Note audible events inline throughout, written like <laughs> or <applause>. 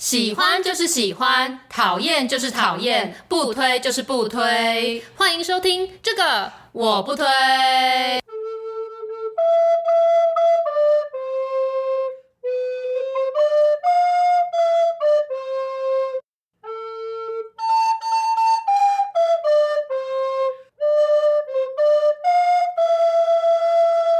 喜欢就是喜欢，讨厌就是讨厌，不推就是不推。欢迎收听这个我不推。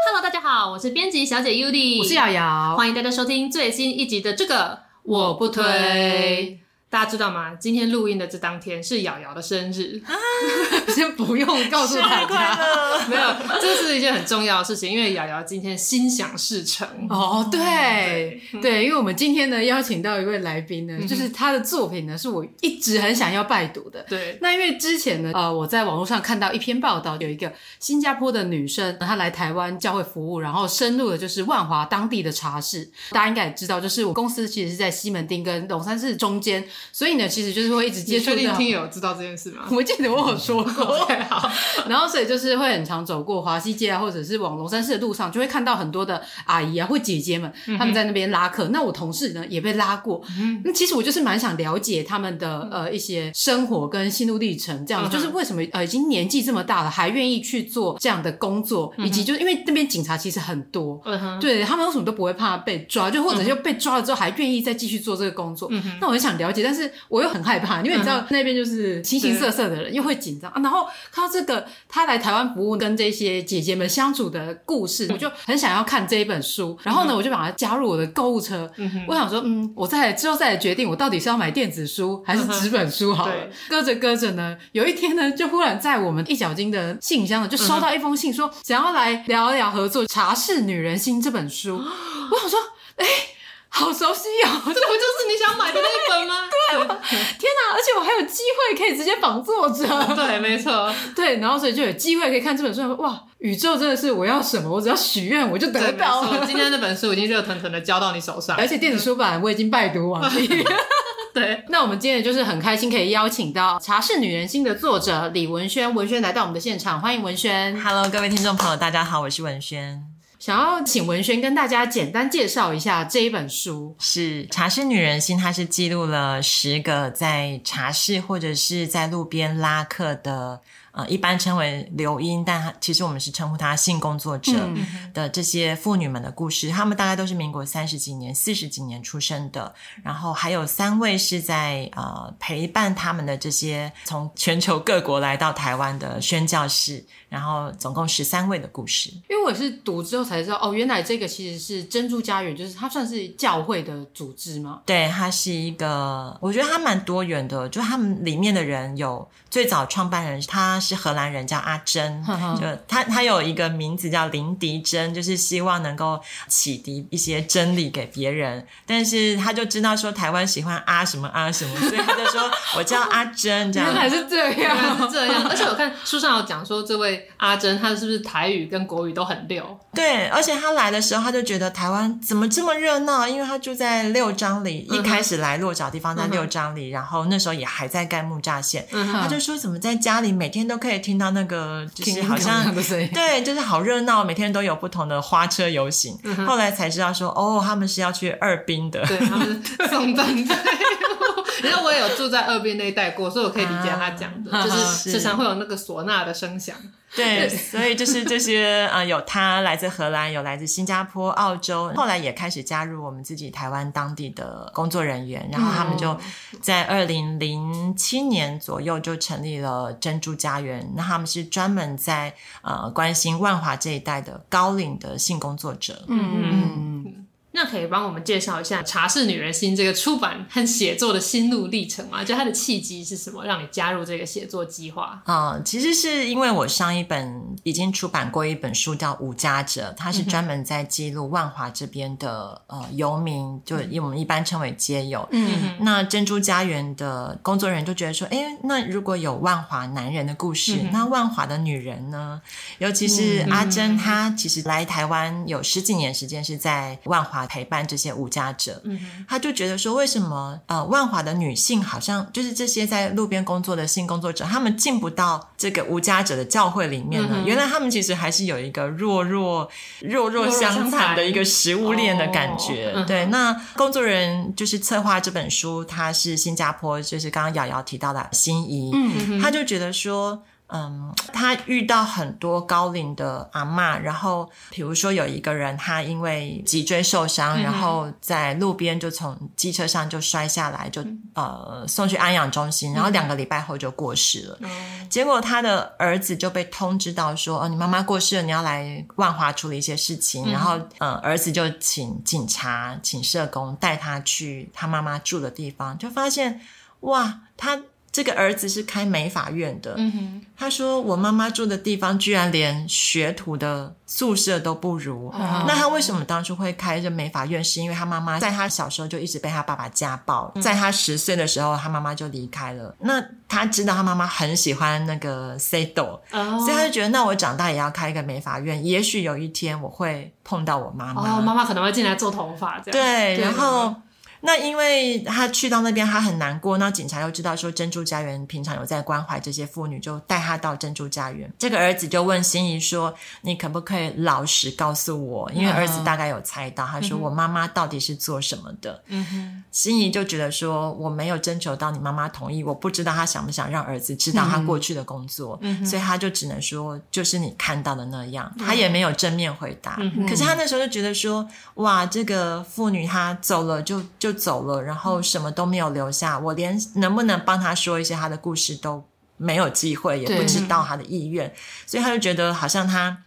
Hello，大家好，我是编辑小姐 Yudi，我是瑶瑶，欢迎大家收听最新一集的这个。我不推。大家知道吗？今天录音的这当天是瑶瑶的生日，啊、<laughs> 先不用告诉大家，<laughs> 没有，这是一件很重要的事情，因为瑶瑶今天心想事成。哦，对对，对，因为我们今天呢邀请到一位来宾呢，嗯、就是他的作品呢是我一直很想要拜读的。对，那因为之前呢，呃，我在网络上看到一篇报道，有一个新加坡的女生，她来台湾教会服务，然后深入的就是万华当地的茶室。大家应该也知道，就是我公司其实是在西门町跟龙山寺中间。所以呢，其实就是会一直接触。确定听友知道这件事吗？<laughs> 我记得我有说过。<laughs> 好，<laughs> 然后所以就是会很常走过华西街啊，或者是往龙山寺的路上，就会看到很多的阿姨啊或姐姐们，他们在那边拉客。那我同事呢也被拉过。那其实我就是蛮想了解他们的呃一些生活跟心路历程，这样就是为什么呃已经年纪这么大了还愿意去做这样的工作，以及就是因为那边警察其实很多，对他们为什么都不会怕被抓，就或者就被抓了之后还愿意再继续做这个工作。那我很想了解，但是。我又很害怕，因为你知道那边就是形形色色的人，又会紧张啊。然后看到这个他来台湾服务，跟这些姐姐们相处的故事，我就很想要看这一本书。然后呢，我就把它加入我的购物车。我想说，嗯，我再之后再来决定，我到底是要买电子书还是纸本书好了。搁着搁着呢，有一天呢，就忽然在我们一角金的信箱呢，就收到一封信，说想要来聊一聊合作《茶室女人心》这本书。<gasps> 我想说，哎。好熟悉哦，<laughs> 这不就是你想买的那一本吗？对，<laughs> 天哪！而且我还有机会可以直接访作者。对，没错，<laughs> 对，然后所以就有机会可以看这本书。哇，宇宙真的是我要什么，我只要许愿，我就得到了。今天那本书已经热腾腾的交到你手上，而且电子书版我已经拜读完毕。对，那我们今天就是很开心可以邀请到《茶室女人心》的作者李文轩，文轩来到我们的现场，欢迎文轩。Hello，各位听众朋友，大家好，我是文轩。想要请文轩跟大家简单介绍一下这一本书。是《茶室女人心》，它是记录了十个在茶室或者是在路边拉客的。呃，一般称为留英，但其实我们是称呼她性工作者的这些妇女们的故事。她、嗯、们大概都是民国三十几年、四十几年出生的，然后还有三位是在呃陪伴他们的这些从全球各国来到台湾的宣教士，然后总共十三位的故事。因为我是读之后才知道，哦，原来这个其实是珍珠家园，就是它算是教会的组织吗？对，它是一个，我觉得它蛮多元的，就他们里面的人有最早创办人，他。是荷兰人，叫阿珍，<laughs> 就他他有一个名字叫林迪珍，就是希望能够启迪一些真理给别人。但是他就知道说台湾喜欢阿什么阿什么，所以他就说我叫阿珍，这样。<laughs> 还是这样，是这样。而且我看书上有讲说，这位阿珍他是不是台语跟国语都很溜？对，而且他来的时候他就觉得台湾怎么这么热闹，因为他住在六张里，一开始来落脚地方在六张犁，然后那时候也还在盖木栅线，他就说怎么在家里每天都可以听到那个，就是好像 <laughs> 对，就是好热闹，每天都有不同的花车游行。嗯、后来才知道说，哦，他们是要去二滨的，对，他们是送葬队。<laughs> 因为我也有住在二滨那一带过，所以我可以理解他讲的，<laughs> 啊、就是时常会有那个唢呐的声响。对，所以就是这些呃，有他来自荷兰，有来自新加坡、澳洲，后来也开始加入我们自己台湾当地的工作人员，然后他们就在二零零七年左右就成立了珍珠家园，那他们是专门在呃关心万华这一带的高龄的性工作者。嗯嗯。那那可以帮我们介绍一下《茶室女人心》这个出版和写作的心路历程吗？就它的契机是什么，让你加入这个写作计划？啊、呃，其实是因为我上一本已经出版过一本书叫《无家者》，它是专门在记录万华这边的呃游民，就我们一般称为街友。嗯，那珍珠家园的工作人员就觉得说，哎，那如果有万华男人的故事，嗯、那万华的女人呢？尤其是阿珍，她其实来台湾有十几年时间是在万华。陪伴这些无家者，嗯、他就觉得说，为什么呃，万华的女性好像就是这些在路边工作的性工作者，他们进不到这个无家者的教会里面呢？嗯、原来他们其实还是有一个弱弱弱弱相残的一个食物链的感觉。哦、对，那工作人员就是策划这本书，他是新加坡，就是刚刚瑶瑶提到的心仪，嗯、他就觉得说。嗯，他遇到很多高龄的阿妈，然后比如说有一个人，他因为脊椎受伤，嗯、然后在路边就从机车上就摔下来，就、嗯、呃送去安养中心，然后两个礼拜后就过世了。嗯、结果他的儿子就被通知到说，哦，你妈妈过世了，你要来万华处理一些事情。嗯、然后呃，儿子就请警察、请社工带他去他妈妈住的地方，就发现哇，他。这个儿子是开美发院的，嗯、哼。他说：“我妈妈住的地方居然连学徒的宿舍都不如。哦、那他为什么当初会开这美发院？是因为他妈妈在他小时候就一直被他爸爸家暴，嗯、在他十岁的时候，他妈妈就离开了。那他知道他妈妈很喜欢那个 Sado，哦、所以他就觉得，那我长大也要开一个美发院，也许有一天我会碰到我妈妈，哦、妈妈可能会进来做头发，这样。对，然后。”那因为他去到那边，他很难过。那警察又知道说珍珠家园平常有在关怀这些妇女，就带他到珍珠家园。这个儿子就问心仪说：“你可不可以老实告诉我？”因为儿子大概有猜到，他说：“我妈妈到底是做什么的？”嗯哼。心仪就觉得说：“我没有征求到你妈妈同意，我不知道她想不想让儿子知道他过去的工作，嗯。所以他就只能说就是你看到的那样。他也没有正面回答。嗯哼。可是他那时候就觉得说：“哇，这个妇女她走了就就。”就走了，然后什么都没有留下。我连能不能帮他说一些他的故事都没有机会，也不知道他的意愿，所以他就觉得好像他。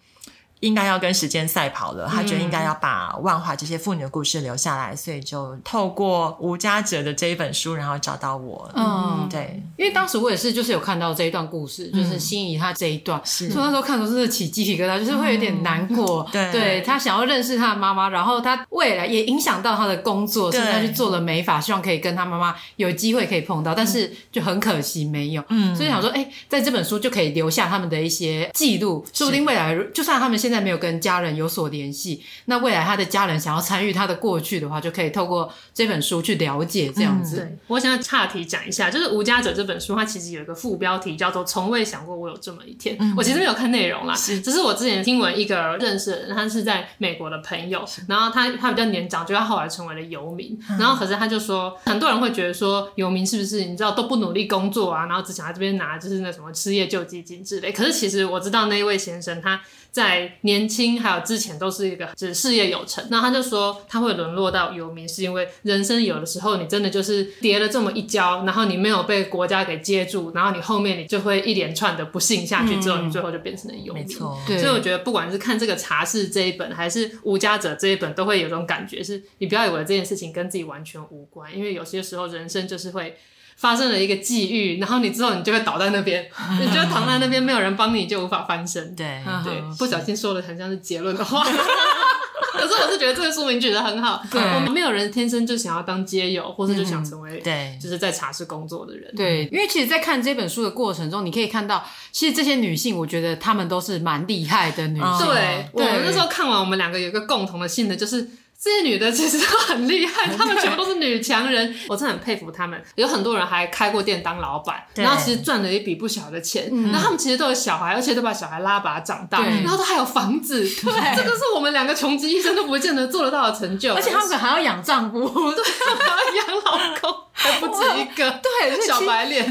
应该要跟时间赛跑了，他觉得应该要把万华这些妇女的故事留下来，所以就透过吴家哲的这一本书，然后找到我。嗯，对，因为当时我也是，就是有看到这一段故事，就是心仪他这一段，是，所以那时候看的时候是起鸡皮疙瘩，就是会有点难过。对，对他想要认识他的妈妈，然后他未来也影响到他的工作，所以他去做了美发，希望可以跟他妈妈有机会可以碰到，但是就很可惜没有。嗯，所以想说，哎，在这本书就可以留下他们的一些记录，说不定未来就算他们现在。在没有跟家人有所联系，那未来他的家人想要参与他的过去的话，就可以透过这本书去了解这样子。嗯、对，我想要岔题讲一下，就是《无家者》这本书，它其实有一个副标题叫做“从未想过我有这么一天”。嗯、我其实没有看内容啦，是只是我之前听闻一个认识的人，他是在美国的朋友，然后他他比较年长，就他后来成为了游民，嗯、然后可是他就说，很多人会觉得说，游民是不是你知道都不努力工作啊，然后只想在这边拿就是那什么失业救济金之类。可是其实我知道那一位先生他。在年轻还有之前都是一个只事业有成，那他就说他会沦落到游民，是因为人生有的时候你真的就是跌了这么一跤，然后你没有被国家给接住，然后你后面你就会一连串的不幸下去，之后你最后就变成了游民。嗯、没错，所以我觉得不管是看这个茶室这一本，还是无家者这一本，都会有种感觉，是你不要以为这件事情跟自己完全无关，因为有些时候人生就是会。发生了一个际遇，然后你之后你就会倒在那边，<laughs> 你就会躺在那边，没有人帮你，就无法翻身。对对，不小心说的很像是结论的话，<laughs> 可是我是觉得这个书名取得很好。对，我们没有人天生就想要当街友，或是就想成为对，就是在茶室工作的人。对，因为其实，在看这本书的过程中，你可以看到，其实这些女性，我觉得她们都是蛮厉害的女性。对，我们那时候看完，我们两个有一个共同的性的，就是。这些女的其实都很厉害，她们全部都是女强人，<laughs> 我真的很佩服她们。有很多人还开过店当老板，然后其实赚了一笔不小的钱。然后他们其实都有小孩，而且都把小孩拉拔长大，然后都还有房子。<laughs> 对，这个是我们两个穷极一生都不见得做得到的成就。而且他们还要养丈夫，<laughs> 对，还要养老公。还不止一个，对，小白脸。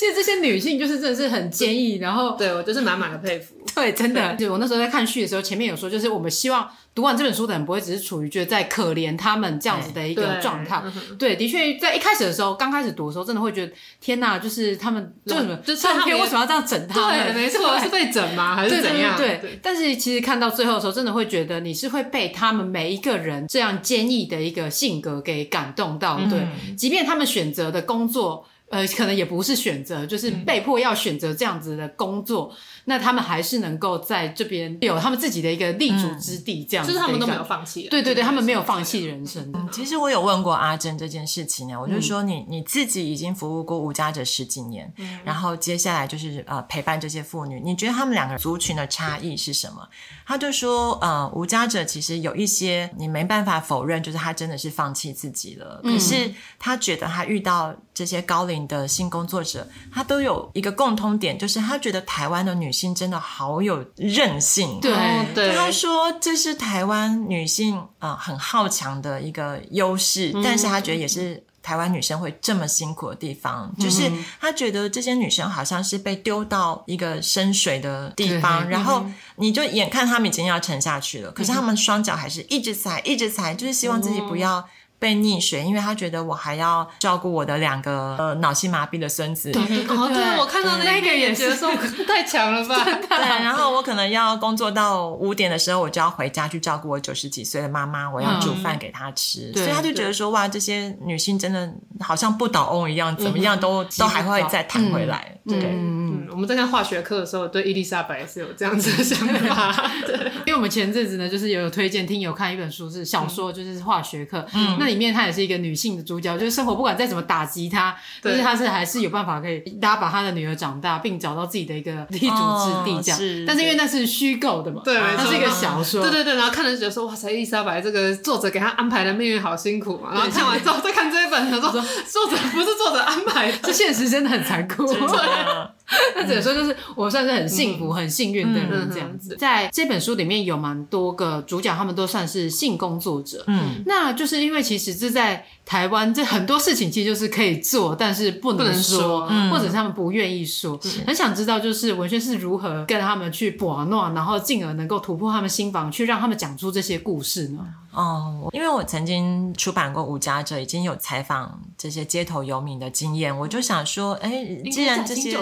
其实这些女性就是真的是很坚毅，然后对我就是满满的佩服。<laughs> 对，真的，就我那时候在看序的时候，前面有说，就是我们希望读完这本书的人不会只是处于觉得在可怜他们这样子的一个状态。对，的确，在一开始的时候，刚开始读的时候，真的会觉得天哪，就是他们为什么就上天为什么要这样整他们？对，没错，是被整吗？还是怎样？对，但是其实看到最后的时候，真的会觉得你是会被他们每一个人这样坚毅的一个性格给感动到。对，即便他们选择的工作。呃，可能也不是选择，就是被迫要选择这样子的工作，嗯、那他们还是能够在这边有他们自己的一个立足之地，这样子、嗯、就是他们都没有放弃。对对对，他们没有放弃人生、嗯。其实我有问过阿珍这件事情呢，我就说你、嗯、你自己已经服务过无家者十几年，嗯、然后接下来就是呃陪伴这些妇女，你觉得他们两个族群的差异是什么？他就说呃无家者其实有一些你没办法否认，就是他真的是放弃自己了，嗯、可是他觉得他遇到这些高龄的性工作者，她都有一个共通点，就是她觉得台湾的女性真的好有韧性。对对，他说这是台湾女性啊、呃、很好强的一个优势，嗯、但是她觉得也是台湾女生会这么辛苦的地方，嗯、就是她觉得这些女生好像是被丢到一个深水的地方，然后你就眼看他们已经要沉下去了，嗯、可是他们双脚还是一直踩，一直踩，就是希望自己不要。被溺水，因为他觉得我还要照顾我的两个呃脑性麻痹的孙子。对 <laughs> 对对，我看到那个也觉得说太强了吧？<laughs> <laughs> 对，然后我可能要工作到五点的时候，我就要回家去照顾我九十几岁的妈妈，我要煮饭给她吃。所以他就觉得说，哇，这些女性真的好像不倒翁一样，怎么样都都还会再弹回来。对，嗯，我们在看化学课的时候，对伊丽莎白也是有这样子的想法。对，因为我们前阵子呢，就是有推荐听友看一本书，是小说，就是化学课。嗯，那。里面她也是一个女性的主角，就是生活不管再怎么打击她，但是她是还是有办法可以拉把她的女儿长大，并找到自己的一个立足之地。这样，但是因为那是虚构的嘛，对，它是一个小说，对对对。然后看了觉得说，哇塞，伊丽莎白这个作者给她安排的命运好辛苦嘛。然后看完之后再看这一本，他 <laughs> 说作者不是作者安排，这现实真的很残酷。<laughs> <laughs> 那只能说就是我算是很幸福、很幸运的人这样子。在这本书里面有蛮多个主角，他们都算是性工作者。嗯，那就是因为其实这在台湾，这很多事情其实就是可以做，但是不能说，或者是他们不愿意说。很想知道，就是文轩是如何跟他们去把闹，然后进而能够突破他们心防，去让他们讲出这些故事呢？哦，因为我曾经出版过《无家者》，已经有采访这些街头游民的经验，我就想说，哎，既然这些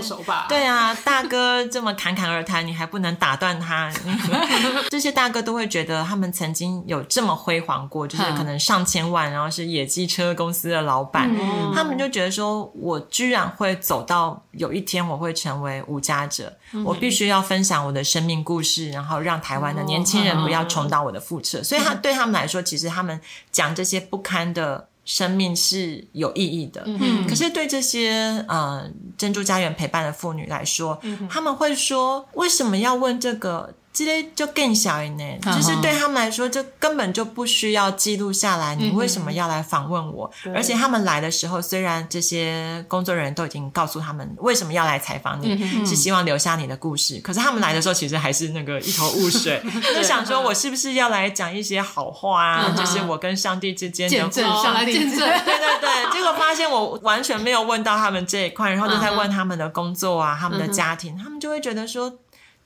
对啊，大哥这么侃侃而谈，你还不能打断他？<laughs> 这些大哥都会觉得他们曾经有这么辉煌过，就是可能上千万，然后是野鸡车公司的老板，嗯、他们就觉得说，我居然会走到有一天我会成为无家者，嗯、我必须要分享我的生命故事，然后让台湾的年轻人不要重蹈我的覆辙。所以他对他们来说，其实他们讲这些不堪的生命是有意义的。嗯，可是对这些呃珍珠家园陪伴的妇女来说，嗯、他们会说，为什么要问这个？这些就更小一点，就是对他们来说，这根本就不需要记录下来。你为什么要来访问我？而且他们来的时候，虽然这些工作人员都已经告诉他们为什么要来采访你，是希望留下你的故事，可是他们来的时候，其实还是那个一头雾水，<laughs> 就想说我是不是要来讲一些好话啊？就是我跟上帝之间的见证，上来见证。<laughs> 对对对，结果发现我完全没有问到他们这一块，然后就在问他们的工作啊，他们的家庭，他们就会觉得说。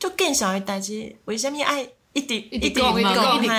就更小一代，其实为什么爱一点一点一点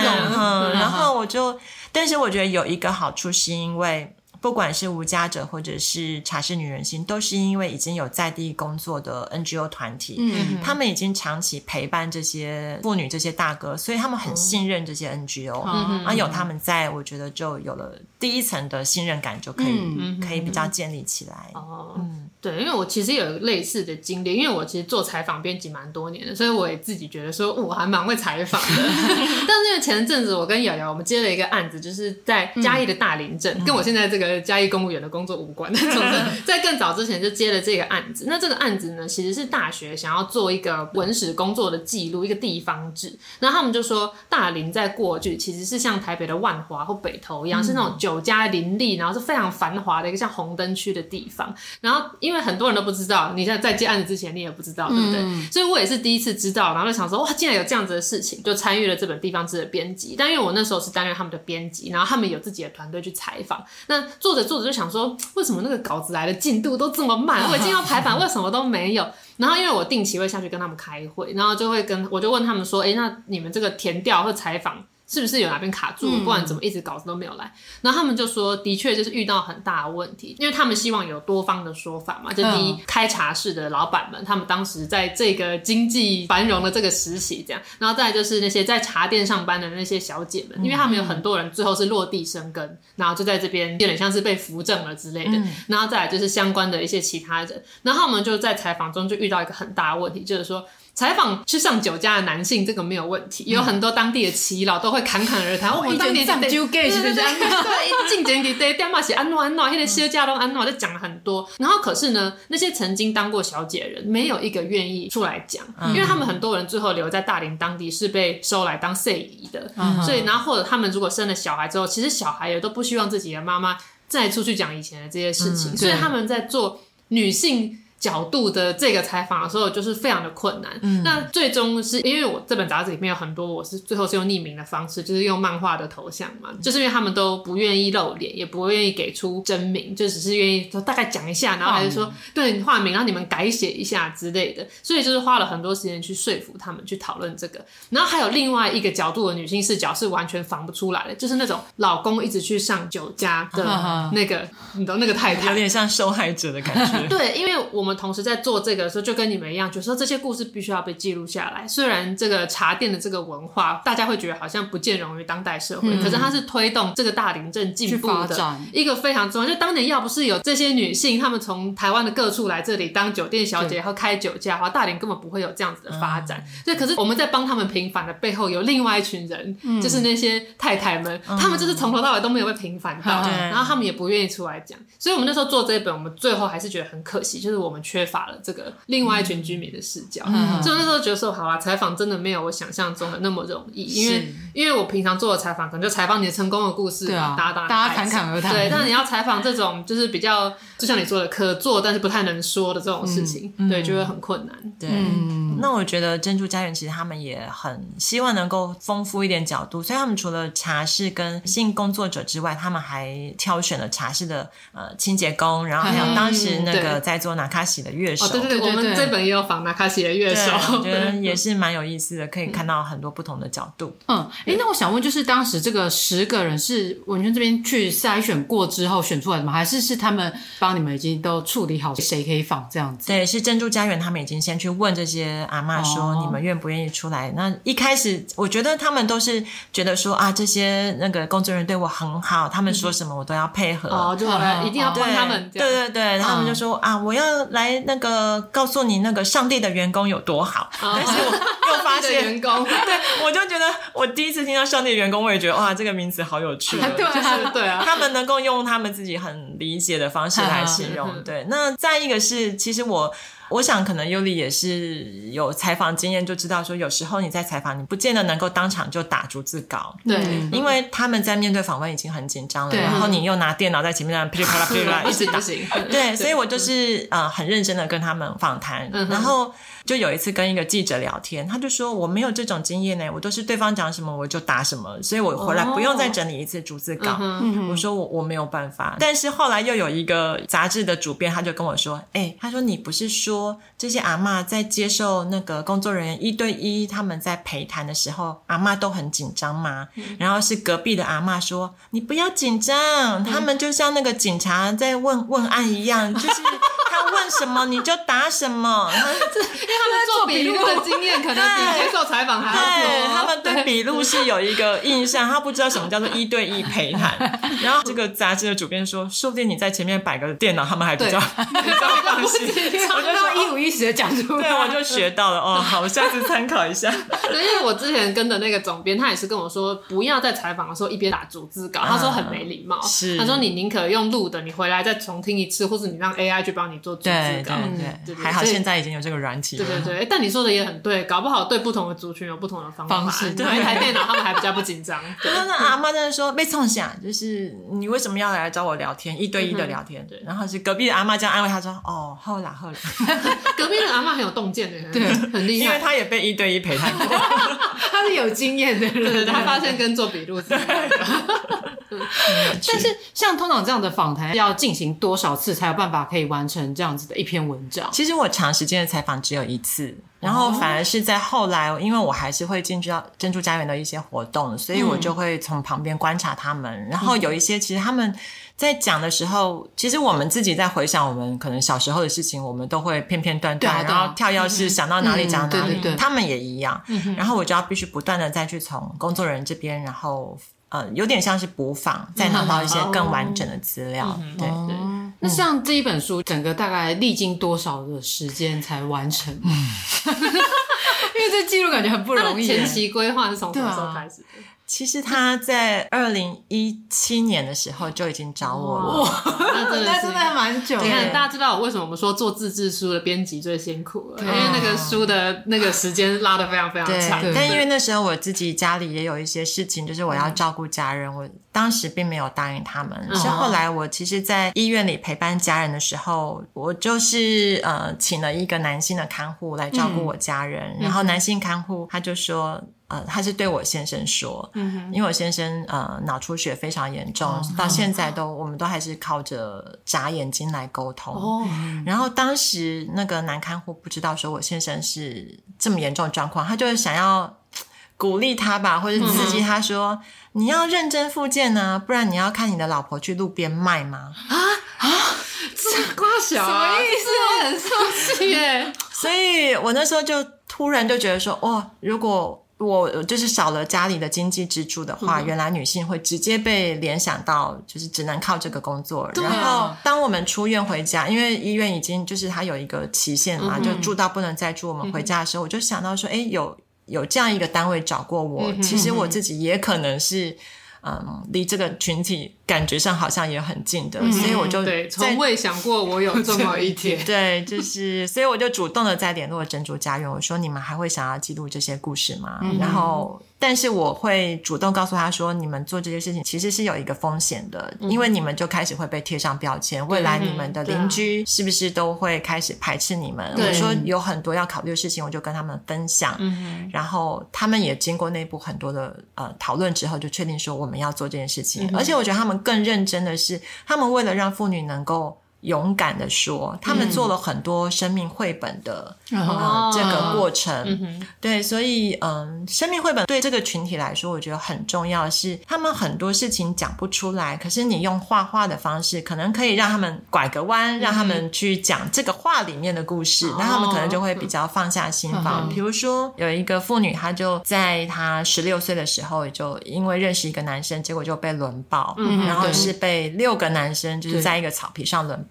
然后我就，但是我觉得有一个好处，是因为。不管是无家者或者是茶室女人心，都是因为已经有在地工作的 NGO 团体，嗯，他们已经长期陪伴这些妇女、这些大哥，所以他们很信任这些 NGO，嗯，而有他们在，我觉得就有了第一层的信任感，就可以、嗯、可以比较建立起来。哦，嗯，对，因为我其实有类似的经历，因为我其实做采访编辑蛮多年的，所以我也自己觉得说我还蛮会采访的。<laughs> 但是因为前阵子我跟瑶瑶我们接了一个案子，就是在嘉义的大林镇，嗯、跟我现在这个。嘉义公务员的工作无关，<laughs> 总之在更早之前就接了这个案子。那这个案子呢，其实是大学想要做一个文史工作的记录，一个地方志。然后他们就说，大林在过去其实是像台北的万华或北投一样，是那种酒家林立，然后是非常繁华的一个像红灯区的地方。然后因为很多人都不知道，你在在接案子之前你也不知道，对不对？嗯、所以我也是第一次知道，然后就想说，哇，竟然有这样子的事情，就参与了这本地方志的编辑。但因为我那时候是担任他们的编辑，然后他们有自己的团队去采访，那做着做着就想说，<tsk> 为什么那个稿子来的进度都这么慢？<laughs> 我已经要排版，为什么都没有？然后因为我定期会下去跟他们开会，然后就会跟我就问他们说，哎，那你们这个填调或采访。是不是有哪边卡住？不然怎么一直稿子都没有来？嗯、然后他们就说，的确就是遇到很大的问题，因为他们希望有多方的说法嘛。就第一，嗯、开茶室的老板们，他们当时在这个经济繁荣的这个时期，这样。然后再来就是那些在茶店上班的那些小姐们，因为他们有很多人最后是落地生根，然后就在这边有点像是被扶正了之类的。嗯、然后再来就是相关的一些其他人，然后我们就在采访中就遇到一个很大的问题，就是说。采访去上酒家的男性，这个没有问题，有很多当地的耆老都会侃侃而谈。我们当年在酒家是这样，对，进前去对 <laughs> 店嘛是安诺安诺，现在休假都安诺，就讲了很多。然后可是呢，那些曾经当过小姐的人，没有一个愿意出来讲，因为他们很多人最后留在大林当地是被收来当岁姨的，所以然后或者他们如果生了小孩之后，其实小孩也都不希望自己的妈妈再出去讲以前的这些事情，所以他们在做女性。角度的这个采访的时候，就是非常的困难。嗯，那最终是因为我这本杂志里面有很多，我是最后是用匿名的方式，就是用漫画的头像嘛，就是因为他们都不愿意露脸，也不愿意给出真名，就只是愿意说大概讲一下，然后还是说对化名，然后你们改写一下之类的。所以就是花了很多时间去说服他们去讨论这个。然后还有另外一个角度的女性视角是完全防不出来的，就是那种老公一直去上酒家的那个，你懂那个太太，有点像受害者的感觉。<laughs> 对，因为我们。同时在做这个的时候，就跟你们一样，就是说这些故事必须要被记录下来。虽然这个茶店的这个文化，大家会觉得好像不见容于当代社会，嗯、可是它是推动这个大林镇进步的一个非常重要。就当年要不是有这些女性，她们从台湾的各处来这里当酒店小姐，然后开酒家的话，大林根本不会有这样子的发展。对、嗯，可是我们在帮他们平反的背后，有另外一群人，嗯、就是那些太太们，嗯、他们就是从头到尾都没有被平反到，嗯、然后她们也不愿意出来讲。所以我们那时候做这一本，我们最后还是觉得很可惜，就是我们。缺乏了这个另外一群居民的视角，嗯、所以那时候觉得说，好啊，采访真的没有我想象中的那么容易，因为因为我平常做的采访可能就采访你的成功的故事，对啊，大家大家侃侃而谈，对，但你要采访这种就是比较，就像你说的，可做但是不太能说的这种事情，嗯、对，就会很困难。对，嗯、那我觉得珍珠家园其实他们也很希望能够丰富一点角度，所以他们除了茶室跟性工作者之外，他们还挑选了茶室的呃清洁工，然后还有当时那个在做纳卡西的乐手，哦，对对对，我们这本也有仿纳卡西的乐手，我觉得 <laughs> 也是蛮有意思的，可以看到很多不同的角度。嗯，哎，那我想问，就是当时这个十个人是文娟这边去筛选过之后选出来的吗？还是是他们帮你们已经都处理好谁可以访这样子？对，是珍珠家园他们已经先去问这些阿嬷说，哦、你们愿不愿意出来？那一开始我觉得他们都是觉得说啊，这些那个工作人员对我很好，他们说什么我都要配合，哦，就一定要帮他们。对对对，他们就说、嗯、啊，我要来那个告诉你那个上帝的员工有多好。哦、但是我又发现员工，对，我就觉得我第一次听到上帝的员工，我也觉得哇，这个名字好有趣。<laughs> 对啊，对啊，他们能够用他们自己很理解的方式来形容。对，那再一个是，其实我。我想，可能尤里也是有采访经验，就知道说，有时候你在采访，你不见得能够当场就打逐字稿。对，因为他们在面对访问已经很紧张了，然后你又拿电脑在前面噼里啪啦 <laughs> 噼里啪啦一直打。对，所以我就是呃很认真的跟他们访谈，然后。就有一次跟一个记者聊天，他就说我没有这种经验呢，我都是对方讲什么我就答什么，所以我回来不用再整理一次逐字稿。哦、我说我我没有办法，但是后来又有一个杂志的主编，他就跟我说，哎、欸，他说你不是说这些阿嬷在接受那个工作人员一对一他们在陪谈的时候，阿嬷都很紧张吗？嗯、然后是隔壁的阿嬷说，你不要紧张，他们就像那个警察在问问案一样，就是。他问什么你就答什么，<laughs> 因为他们做笔录的经验可能比接受采访还要多。对，他们对笔录是有一个印象，他不知道什么叫做一对一陪谈。<laughs> 然后这个杂志的主编说，说不定你在前面摆个电脑，他们还比较比较放心。<laughs> 我就说一五一十的讲出来，对，我就学到了哦。好，我下次参考一下。对因为我之前跟的那个总编，他也是跟我说，不要在采访的时候一边打逐字稿，他说很没礼貌。是，他说你宁可用录的，你回来再重听一次，或者你让 AI 去帮你。做对对对，还好现在已经有这个软体。对对对，但你说的也很对，搞不好对不同的族群有不同的方法。买一台电脑，他们还比较不紧张。<laughs> 那那阿妈在说被冲下，就是你为什么要来找我聊天？一对一的聊天。对，然后是隔壁的阿妈这样安慰他说：“哦，好啦好啦。<laughs> ”隔壁的阿妈很有洞见的，<laughs> 对，很厉害，因为他也被一对一陪谈过，他是有经验的人，对对，他发现跟做笔录是。但是像通常这样的访谈，要进行多少次才有办法可以完成这样子的一篇文章？其实我长时间的采访只有一次，然后反而是在后来，因为我还是会进去到珍珠家园的一些活动，所以我就会从旁边观察他们。然后有一些其实他们在讲的时候，其实我们自己在回想我们可能小时候的事情，我们都会片片段段，然后跳跃式想到哪里讲哪里。对对对，他们也一样。然后我就要必须不断的再去从工作人员这边，然后。呃，有点像是补访，再拿到一些更完整的资料。嗯、对对，那像这一本书，整个大概历经多少的时间才完成？嗯、<laughs> 因为这记录感觉很不容易。前期规划是从什么时候开始的？其实他在二零一七年的时候就已经找我了，哇，那真的是还蛮久。你看，大家知道我为什么我们说做自制书的编辑最辛苦了，因为那个书的那个时间拉的非常非常长。但因为那时候我自己家里也有一些事情，就是我要照顾家人，我当时并没有答应他们。是后来我其实，在医院里陪伴家人的时候，我就是呃请了一个男性的看护来照顾我家人，然后男性看护他就说。呃，他是对我先生说，因为我先生呃脑出血非常严重，嗯、到现在都我们都还是靠着眨眼睛来沟通。哦，然后当时那个男看护不知道说我先生是这么严重的状况，他就是想要鼓励他吧，或者刺激他说：“嗯、你要认真复健呢，不然你要看你的老婆去路边卖吗？”啊啊，这瓜小、啊、什么意思？我很生气耶！<laughs> 所以我那时候就突然就觉得说，哦，如果我就是少了家里的经济支柱的话，嗯、原来女性会直接被联想到，就是只能靠这个工作。啊、然后，当我们出院回家，因为医院已经就是它有一个期限嘛，嗯、就住到不能再住，我们回家的时候，嗯、我就想到说，哎，有有这样一个单位找过我，嗯、其实我自己也可能是，嗯，离这个群体。感觉上好像也很近的，嗯、所以我就对，从未想过我有这么一天。<laughs> 对，就是，所以我就主动的在联络珍珠家园，我说你们还会想要记录这些故事吗？嗯、然后，但是我会主动告诉他说，你们做这些事情其实是有一个风险的，嗯、因为你们就开始会被贴上标签，未来你们的邻居是不是都会开始排斥你们？对我说有很多要考虑的事情，我就跟他们分享，嗯、然后他们也经过内部很多的呃讨论之后，就确定说我们要做这件事情，嗯、而且我觉得他们。更认真的是，他们为了让妇女能够勇敢的说，他们做了很多生命绘本的、嗯呃、这个过程。哦嗯、哼。对，所以嗯，生命绘本对这个群体来说，我觉得很重要的是，他们很多事情讲不出来，可是你用画画的方式，可能可以让他们拐个弯，让他们去讲这个画里面的故事，那、嗯、他们可能就会比较放下心防。比、哦、如说，有一个妇女，她就在她十六岁的时候，就因为认识一个男生，结果就被轮暴，嗯、然后是被六个男生就是在一个草皮上轮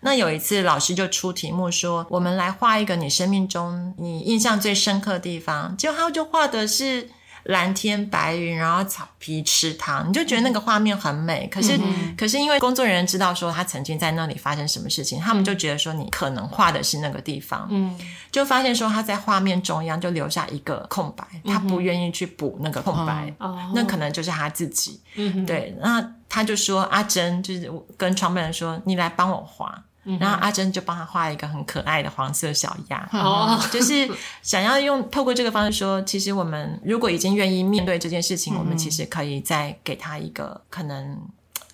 那有一次，老师就出题目说：“我们来画一个你生命中你印象最深刻的地方。”结果他就画的是蓝天白云，然后草皮池塘，你就觉得那个画面很美。可是，嗯、可是因为工作人员知道说他曾经在那里发生什么事情，他们就觉得说你可能画的是那个地方。嗯，就发现说他在画面中央就留下一个空白，他不愿意去补那个空白。那可能就是他自己。嗯，对，那。他就说：“阿珍，就是跟创办人说，你来帮我画。嗯”然后阿珍就帮他画了一个很可爱的黄色小鸭，哦，就是想要用透过这个方式说，其实我们如果已经愿意面对这件事情，嗯、我们其实可以再给他一个可能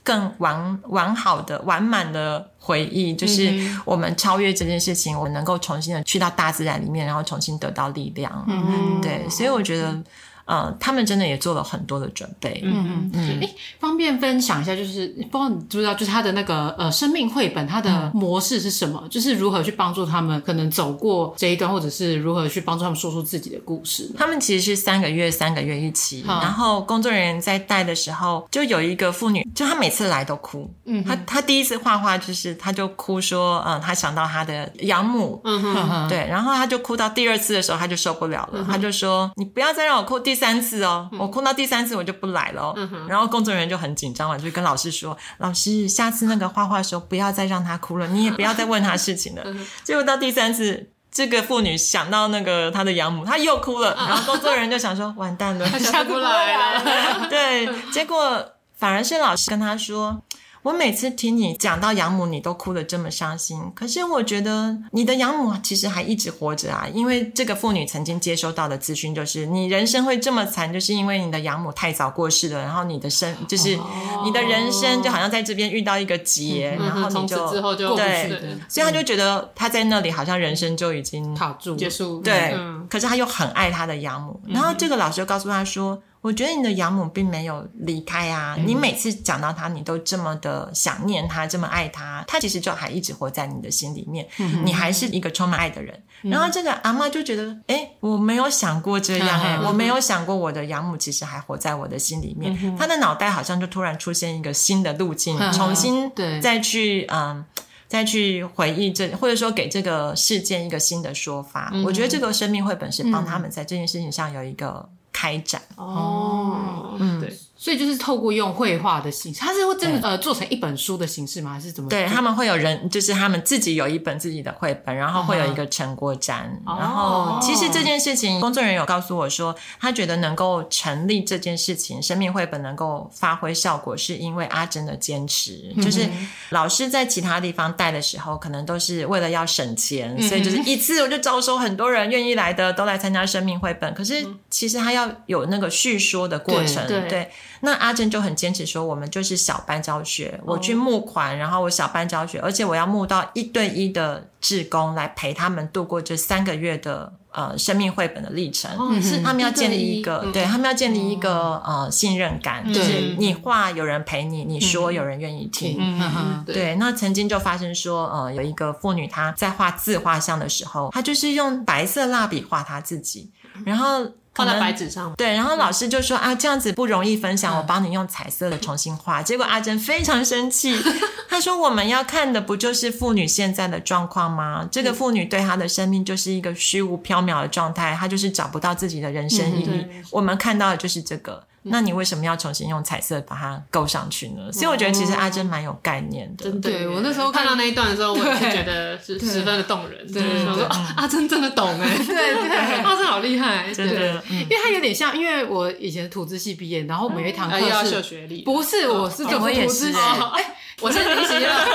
更完完好的、完满的回忆，就是我们超越这件事情，我们能够重新的去到大自然里面，然后重新得到力量。嗯，对，所以我觉得。呃，他们真的也做了很多的准备。嗯嗯嗯。哎，方便分享一下，就是不知道你知不知道，就是他的那个呃生命绘本，它的模式是什么？嗯、就是如何去帮助他们可能走过这一段，或者是如何去帮助他们说出自己的故事？他们其实是三个月，三个月一期。好然后工作人员在带的时候，就有一个妇女，就她每次来都哭。嗯。她她第一次画画，就是她就哭说，嗯，她想到她的养母。嗯哼。对，然后她就哭到第二次的时候，她就受不了了，她、嗯、就说：“你不要再让我哭。”第三次哦，我哭到第三次我就不来了哦。嗯、然后工作人员就很紧张了，就跟老师说：“老师，下次那个画画的时候不要再让他哭了，你也不要再问他事情了。<laughs> ”结果到第三次，这个妇女想到那个她的养母，她又哭了。然后工作人员就想说：“完蛋了，<laughs> 下不来了。<laughs> ”对，结果反而是老师跟他说。我每次听你讲到养母，你都哭得这么伤心。可是我觉得你的养母其实还一直活着啊，因为这个妇女曾经接收到的资讯就是，你人生会这么惨，就是因为你的养母太早过世了，然后你的生 <laughs> 就是你的人生就好像在这边遇到一个劫，然后你就从此之后就对，所以他就觉得他在那里好像人生就已经卡住结束。对，可是他又很爱他的养母，然后这个老师就告诉他说。我觉得你的养母并没有离开啊！嗯、你每次讲到她，你都这么的想念她，这么爱她，她其实就还一直活在你的心里面。嗯、你还是一个充满爱的人。嗯、然后这个阿嬷就觉得，哎，我没有想过这样哎，嗯、我没有想过我的养母其实还活在我的心里面。她、嗯、的脑袋好像就突然出现一个新的路径，嗯、重新再去嗯，再去回忆这，或者说给这个事件一个新的说法。嗯、我觉得这个生命绘本是帮他们在这件事情上有一个。开展哦，嗯，对。所以就是透过用绘画的形式，它是会真的呃做成一本书的形式吗？还是怎么？对，他们会有人，就是他们自己有一本自己的绘本，然后会有一个成果展。哦、然后其实这件事情，工作人员有告诉我说，他觉得能够成立这件事情，生命绘本能够发挥效果，是因为阿珍的坚持。嗯、就是老师在其他地方带的时候，可能都是为了要省钱，嗯、所以就是一次我就招收很多人愿意来的，都来参加生命绘本。可是其实他要有那个叙说的过程，对。对那阿珍就很坚持说，我们就是小班教学，我去募款，然后我小班教学，而且我要募到一对一的志工来陪他们度过这三个月的呃生命绘本的历程。哦、是他们要建立一个，对，对他们要建立一个呃信任感，嗯、就是你画有人陪你，你说有人愿意听。嗯、对，那曾经就发生说，呃，有一个妇女她在画自画像的时候，她就是用白色蜡笔画她自己，然后。放在白纸上，对，然后老师就说啊，这样子不容易分享，我帮你用彩色的重新画。结果阿珍非常生气，<laughs> 她说我们要看的不就是妇女现在的状况吗？这个妇女对她的生命就是一个虚无缥缈的状态，她就是找不到自己的人生意义。我们看到的就是这个。那你为什么要重新用彩色把它勾上去呢？所以我觉得其实阿珍蛮有概念的。真的，我那时候看到那一段的时候，我是觉得是十分的动人。对，我说阿珍真的懂哎，对对，<laughs> 阿珍好厉害，真的，因为他有点像，因为我以前土资系毕业，然后我们有一堂课要秀学历，不是，我是怎么也是哎，我是离席了。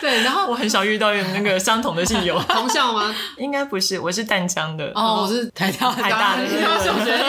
对，然后我很少遇到有那个相同的系友，<laughs> 同校吗？<laughs> 应该不是，我是淡江的。哦，我是台大台大的秀学历。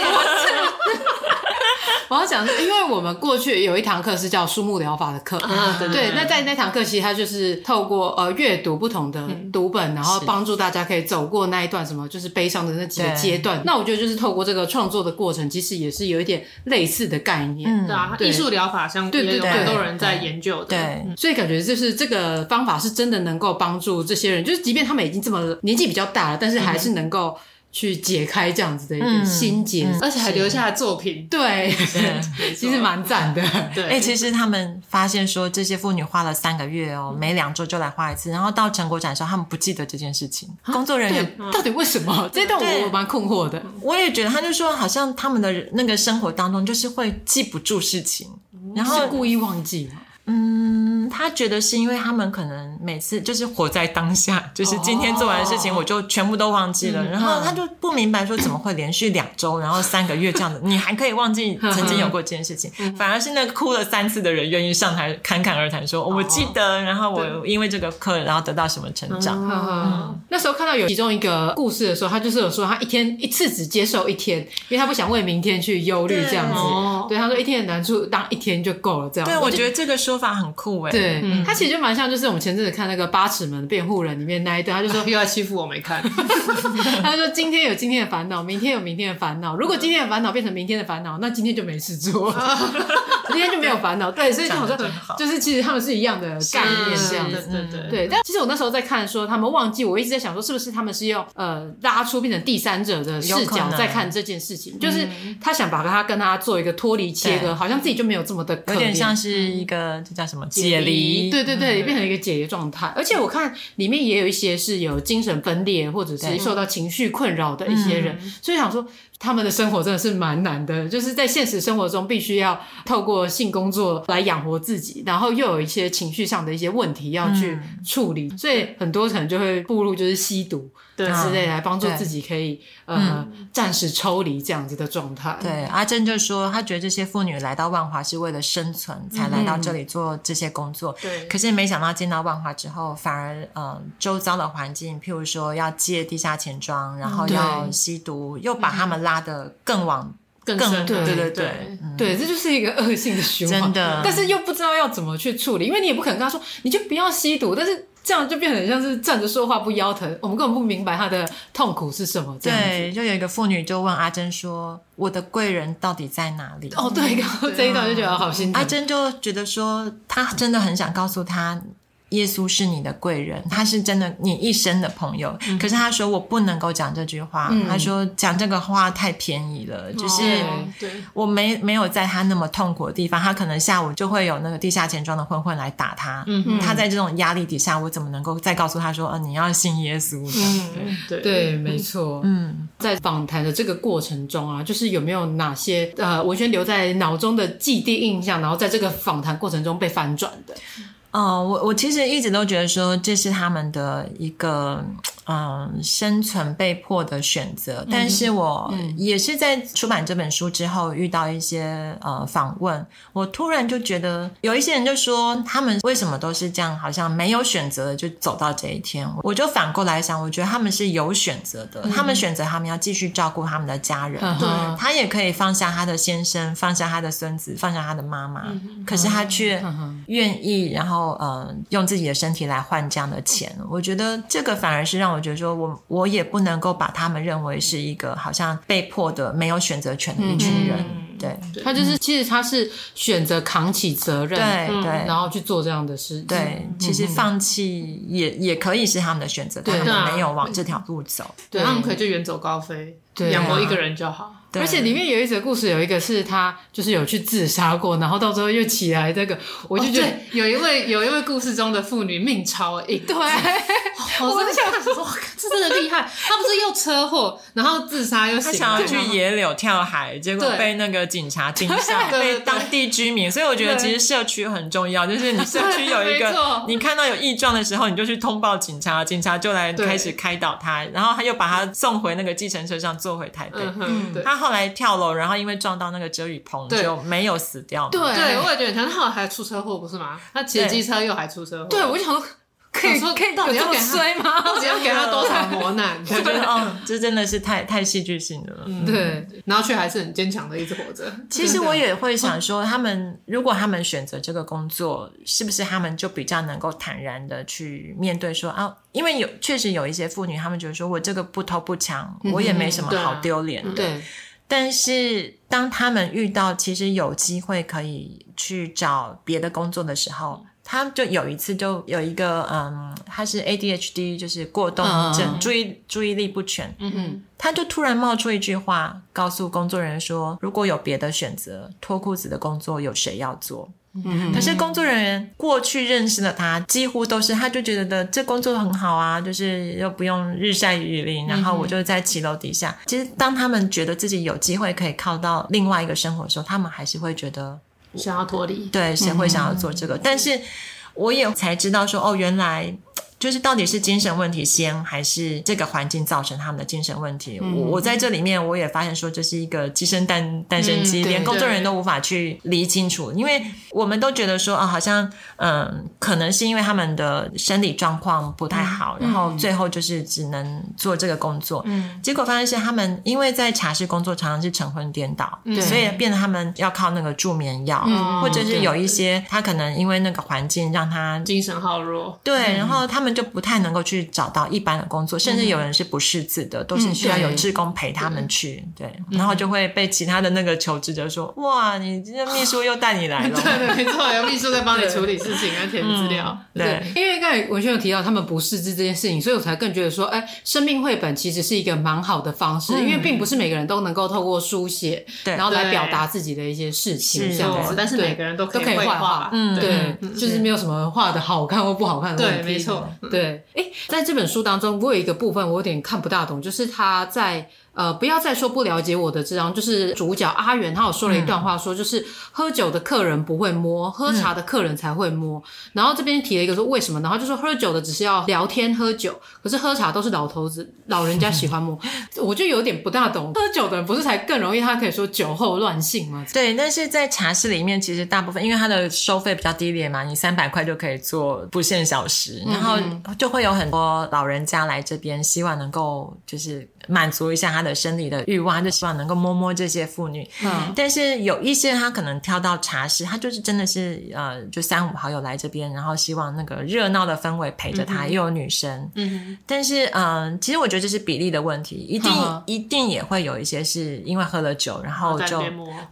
我要讲，因为我们过去有一堂课是叫树木疗法的课，啊、对，对，对，那在那堂课，其实它就是透过呃阅读不同的读本，嗯、然后帮助大家可以走过那一段什么就是悲伤的那几个阶段。那我觉得就是透过这个创作的过程，其实也是有一点类似的概念，嗯、对啊，艺术疗法相对有很多人在研究的，对，对，对，对，所以感觉就是这个方法是真的能够帮助这些人，就是即便他们已经这么年纪比较大了，但是还是能够。去解开这样子的一个心结，而且还留下了作品，对，<laughs> <laughs> 其实蛮赞的。<laughs> 对，哎，其实他们发现说，这些妇女花了三个月哦，每两周就来画一次，然后到成果展的时候，他们不记得这件事情。工作人员到底为什么？这段我蛮困惑的。我也觉得，他就说，好像他们的那个生活当中，就是会记不住事情，然后故意忘记。嗯，他觉得是因为他们可能每次就是活在当下，<laughs> 就是今天做完的事情，我就全部都忘记了。然后他就不明白说怎么会连续两周，然后三个月这样子，<laughs> 你还可以忘记曾经有过这件事情。<laughs> 反而是那个哭了三次的人愿意上台侃侃而谈，说我记得，然后我因为这个课，然后得到什么成长。那时候看到有其中一个故事的时候，他就是有说他一天一次只接受一天，因为他不想为明天去忧虑这样子。对，他说一天的难处当一天就够了这样。对，我觉得这个说。法很酷哎，对，他其实就蛮像，就是我们前阵子看那个《八尺门辩护人》里面那一段，他就说 <laughs> 又要欺负我没看，<laughs> 他说今天有今天的烦恼，明天有明天的烦恼，如果今天的烦恼变成明天的烦恼，那今天就没事做，<laughs> 今天就没有烦恼。对，所以就好。像就是其实他们是一样的概念这样子，对对对。但其实我那时候在看说他们忘记，我一直在想说是不是他们是用呃拉出变成第三者的视角在看这件事情，就是他想把他跟他做一个脱离切割，好像自己就没有这么的可怜，有点像是一个。叫什么解离？对对对，变成一个解离状态。而且我看里面也有一些是有精神分裂或者是受到情绪困扰的一些人，所以想说，他们的生活真的是蛮难的，就是在现实生活中必须要透过性工作来养活自己，然后又有一些情绪上的一些问题要去处理，嗯、所以很多可能就会步入就是吸毒。对。之类来帮助自己可以呃暂时抽离这样子的状态。对，阿珍就说，她觉得这些妇女来到万华是为了生存才来到这里做这些工作。对，可是没想到进到万华之后，反而呃周遭的环境，譬如说要借地下钱庄，然后要吸毒，又把他们拉得更往更深。对对对对，对，这就是一个恶性的循环。真的，但是又不知道要怎么去处理，因为你也不可能跟他说，你就不要吸毒，但是。这样就变得像是站着说话不腰疼，我们根本不明白他的痛苦是什么。对，就有一个妇女就问阿珍说：“我的贵人到底在哪里？”哦，对，然后 <laughs> 这一段就觉得好心疼。阿珍就觉得说，她真的很想告诉他。耶稣是你的贵人，他是真的你一生的朋友。嗯、可是他说我不能够讲这句话，嗯、他说讲这个话太便宜了，就是我没没有在他那么痛苦的地方，他可能下午就会有那个地下钱庄的混混来打他。嗯，他在这种压力底下，我怎么能够再告诉他说，呃，你要信耶稣？嗯，对对，没错。嗯，在访谈的这个过程中啊，就是有没有哪些呃文轩留在脑中的既定印象，然后在这个访谈过程中被翻转的？哦，我我其实一直都觉得说，这是他们的一个。嗯，生存被迫的选择，但是我也是在出版这本书之后遇到一些呃访问，我突然就觉得有一些人就说他们为什么都是这样，好像没有选择的就走到这一天。我就反过来想，我觉得他们是有选择的，他们选择他们要继续照顾他们的家人，对，他也可以放下他的先生，放下他的孙子，放下他的妈妈，可是他却愿意，然后呃用自己的身体来换这样的钱。我觉得这个反而是让我。我觉得说我，我我也不能够把他们认为是一个好像被迫的、没有选择权的一群人。嗯、对，他就是其实他是选择扛起责任，对对，然后去做这样的事。对，其实放弃也也可以是他们的选择，他们没有往这条路走，对，他们可以就远走高飞，养活一个人就好。对。而且里面有一则故事，有一个是他就是有去自杀过，然后到最后又起来。这个我就觉得、哦、有一位有一位故事中的妇女命超硬，对，我就想说哇，这真的厉害。她不是又车祸，然后自杀又醒，想要去野柳跳海，结果被那个警察盯上，<laughs> 对被当地居民。所以我觉得其实社区很重要，就是你社区有一个，<laughs> 错。你看到有异状的时候，你就去通报警察，警察就来开始开导他，然后他又把他送回那个计程车上，坐回台北。嗯，对。后来跳楼，然后因为撞到那个遮雨棚，就没有死掉。对，我也觉得，他后来还出车祸，不是吗？他骑机车又还出车祸。对，我就想说，可以可以到底要衰吗？到底要给他多少磨难？我觉得哦，这真的是太太戏剧性的了。对，然后却还是很坚强的一直活着。其实我也会想说，他们如果他们选择这个工作，是不是他们就比较能够坦然的去面对说啊？因为有确实有一些妇女，他们觉得说我这个不偷不抢，我也没什么好丢脸的。对。但是，当他们遇到其实有机会可以去找别的工作的时候，他就有一次就有一个，嗯，他是 ADHD，就是过动症，嗯、注意注意力不全，嗯哼，他就突然冒出一句话，告诉工作人员说：“如果有别的选择，脱裤子的工作有谁要做？”嗯，可是工作人员过去认识了他，几乎都是他就觉得的这工作很好啊，就是又不用日晒雨淋，然后我就在骑楼底下。其实当他们觉得自己有机会可以靠到另外一个生活的时候，他们还是会觉得想要脱离。对，谁会想要做这个？但是我也才知道说，哦，原来。就是到底是精神问题先，还是这个环境造成他们的精神问题？嗯、我我在这里面我也发现说，这是一个鸡生蛋，蛋生鸡，嗯、连工作人员都无法去理清楚。因为我们都觉得说啊，好像嗯，可能是因为他们的生理状况不太好，嗯、然后最后就是只能做这个工作。嗯，结果发现是他们因为在茶室工作，常常是晨昏颠倒，嗯、所以变得他们要靠那个助眠药，嗯、或者是有一些他可能因为那个环境让他精神耗弱。对，然后他们。就不太能够去找到一般的工作，甚至有人是不识字的，嗯、都是需要有志工陪他们去。对，对，然后就会被其他的那个求职者说：“嗯、哇，你这秘书又带你来了。<laughs> ”对对，没错，有秘书在帮你 <laughs> 处理事情啊，填资料。对，对，因为刚才文轩有提到他们不识字这件事情，所以我才更觉得说，哎，生命绘本其实是一个蛮好的方式，嗯、因为并不是每个人都能够透过书写，对，然后来表达自己的一些事情，这样子。但是每个人都可以画画，嗯，对，就是没有什么画的好看或不好看的问题。对，没错，对。哎，在这本书当中，我有一个部分我有点看不大懂，就是他在呃，不要再说不了解我的这张，就是主角阿元，他有说了一段话，说就是喝酒的客人不会摸，喝茶的客人才会摸。然后这边提了一个说为什么？然后就说喝酒的只是要聊天喝酒，可是喝茶都是老头子老人家喜欢摸，<laughs> 我就有点不大懂。喝酒的人不是才更容易，他可以说酒后乱性吗？对，但是在茶室里面，其实大部分因为它的收费比较低廉嘛，你三百块就可以做不限小时，然后就会有很多老人家来这边，希望能够就是。满足一下他的生理的欲望，就希望能够摸摸这些妇女。嗯，但是有一些他可能挑到茶室，他就是真的是呃，就三五好友来这边，然后希望那个热闹的氛围陪着他，嗯、又有女生。嗯，但是嗯、呃，其实我觉得这是比例的问题，一定、嗯、一定也会有一些是因为喝了酒，然后就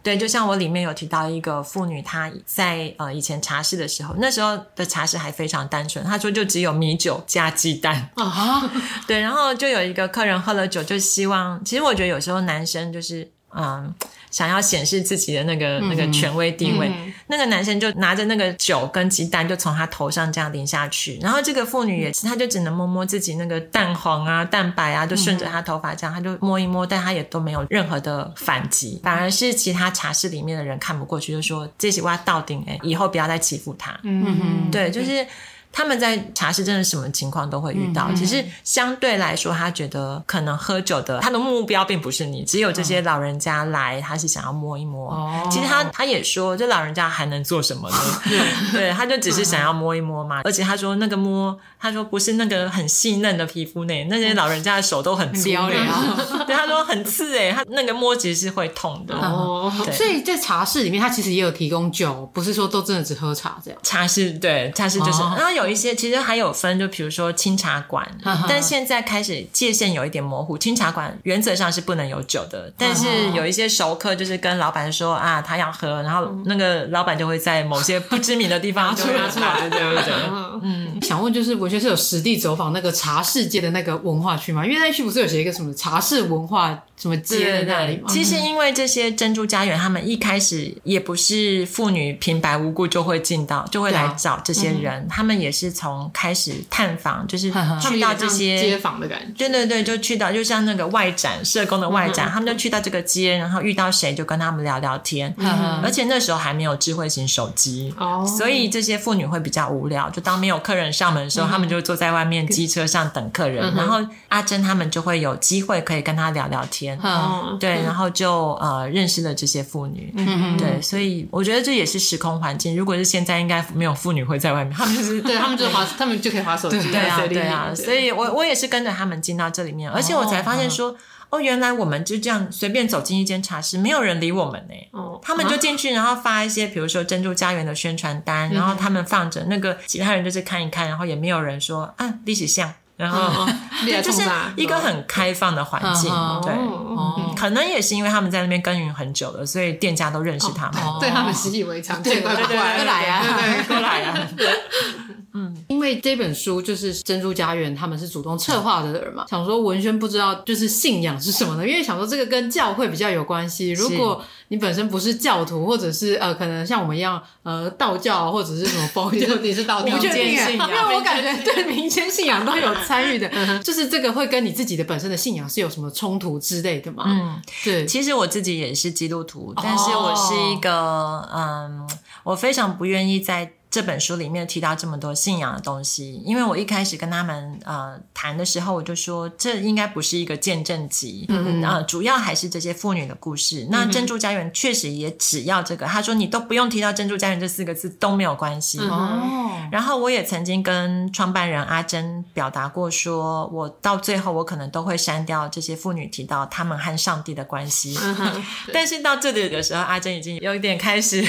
对，就像我里面有提到一个妇女，她在呃以前茶室的时候，那时候的茶室还非常单纯，她说就只有米酒加鸡蛋啊，<laughs> 对，然后就有一个客人喝了酒。就希望，其实我觉得有时候男生就是，嗯，想要显示自己的那个、嗯、那个权威地位，嗯、那个男生就拿着那个酒跟鸡蛋，就从他头上这样淋下去，然后这个妇女也是，他就只能摸摸自己那个蛋黄啊、蛋白啊，就顺着他头发这样，他就摸一摸，但他也都没有任何的反击，反而是其他茶室里面的人看不过去，就说这些话到顶哎，以后不要再欺负他。嗯嗯，对，就是。他们在茶室真的什么情况都会遇到，其实相对来说，他觉得可能喝酒的他的目标并不是你，只有这些老人家来，他是想要摸一摸。哦其实他他也说，这老人家还能做什么呢？<laughs> 对，他就只是想要摸一摸嘛。而且他说那个摸，他说不是那个很细嫩的皮肤内，那些老人家的手都很粗。对，他说很刺哎，他那个摸其实是会痛的。哦，所以在茶室里面，他其实也有提供酒，不是说都真的只喝茶这样。茶室对，茶室就是有一些其实还有分，就比如说清茶馆，但现在开始界限有一点模糊。清茶馆原则上是不能有酒的，但是有一些熟客就是跟老板说啊，他要喝，然后那个老板就会在某些不知名的地方 <laughs> 拿出来，对不对？嗯，想问就是，我觉得是有实地走访那个茶世界的那个文化区吗？因为那区不是有写一个什么茶室文化什么街在那里吗？其实因为这些珍珠家园，他们一开始也不是妇女平白无故就会进到，就会来找这些人，他们也。也是从开始探访，就是去到这些街坊的感觉。对对对，就去到，就像那个外展社工的外展，他们就去到这个街，然后遇到谁就跟他们聊聊天。而且那时候还没有智慧型手机，所以这些妇女会比较无聊。就当没有客人上门的时候，他们就坐在外面机车上等客人。然后阿珍他们就会有机会可以跟他聊聊天。对，然后就呃认识了这些妇女。对，所以我觉得这也是时空环境。如果是现在，应该没有妇女会在外面，他们就是对。他们就滑，他们就可以滑手机。对啊，对啊，所以我我也是跟着他们进到这里面，而且我才发现说，哦，原来我们就这样随便走进一间茶室，没有人理我们呢。哦，他们就进去，然后发一些，比如说珍珠家园的宣传单，然后他们放着那个，其他人就是看一看，然后也没有人说啊，历史像。然后，<laughs> 就是一个很开放的环境，对，可能也是因为他们在那边耕耘很久了，所以店家都认识他们，对他们习以为常，对对对，过来啊。为这本书就是珍珠家园，他们是主动策划的人嘛，想说文轩不知道就是信仰是什么呢？因为想说这个跟教会比较有关系。如果你本身不是教徒，或者是呃，可能像我们一样呃，道教或者是什么佛教，你是道教，民间信仰，因为我感觉对民间信仰都有参与的，就是这个会跟你自己的本身的信仰是有什么冲突之类的嘛？嗯，对，其实我自己也是基督徒，但是我是一个嗯，我非常不愿意在。这本书里面提到这么多信仰的东西，因为我一开始跟他们呃谈的时候，我就说这应该不是一个见证集，嗯嗯，呃，主要还是这些妇女的故事。那珍珠家园确实也只要这个，他说你都不用提到珍珠家园这四个字都没有关系。哦，然后我也曾经跟创办人阿珍表达过说，说我到最后我可能都会删掉这些妇女提到他们和上帝的关系。嗯，<laughs> 但是到这里的时候，阿珍已经有一点开始。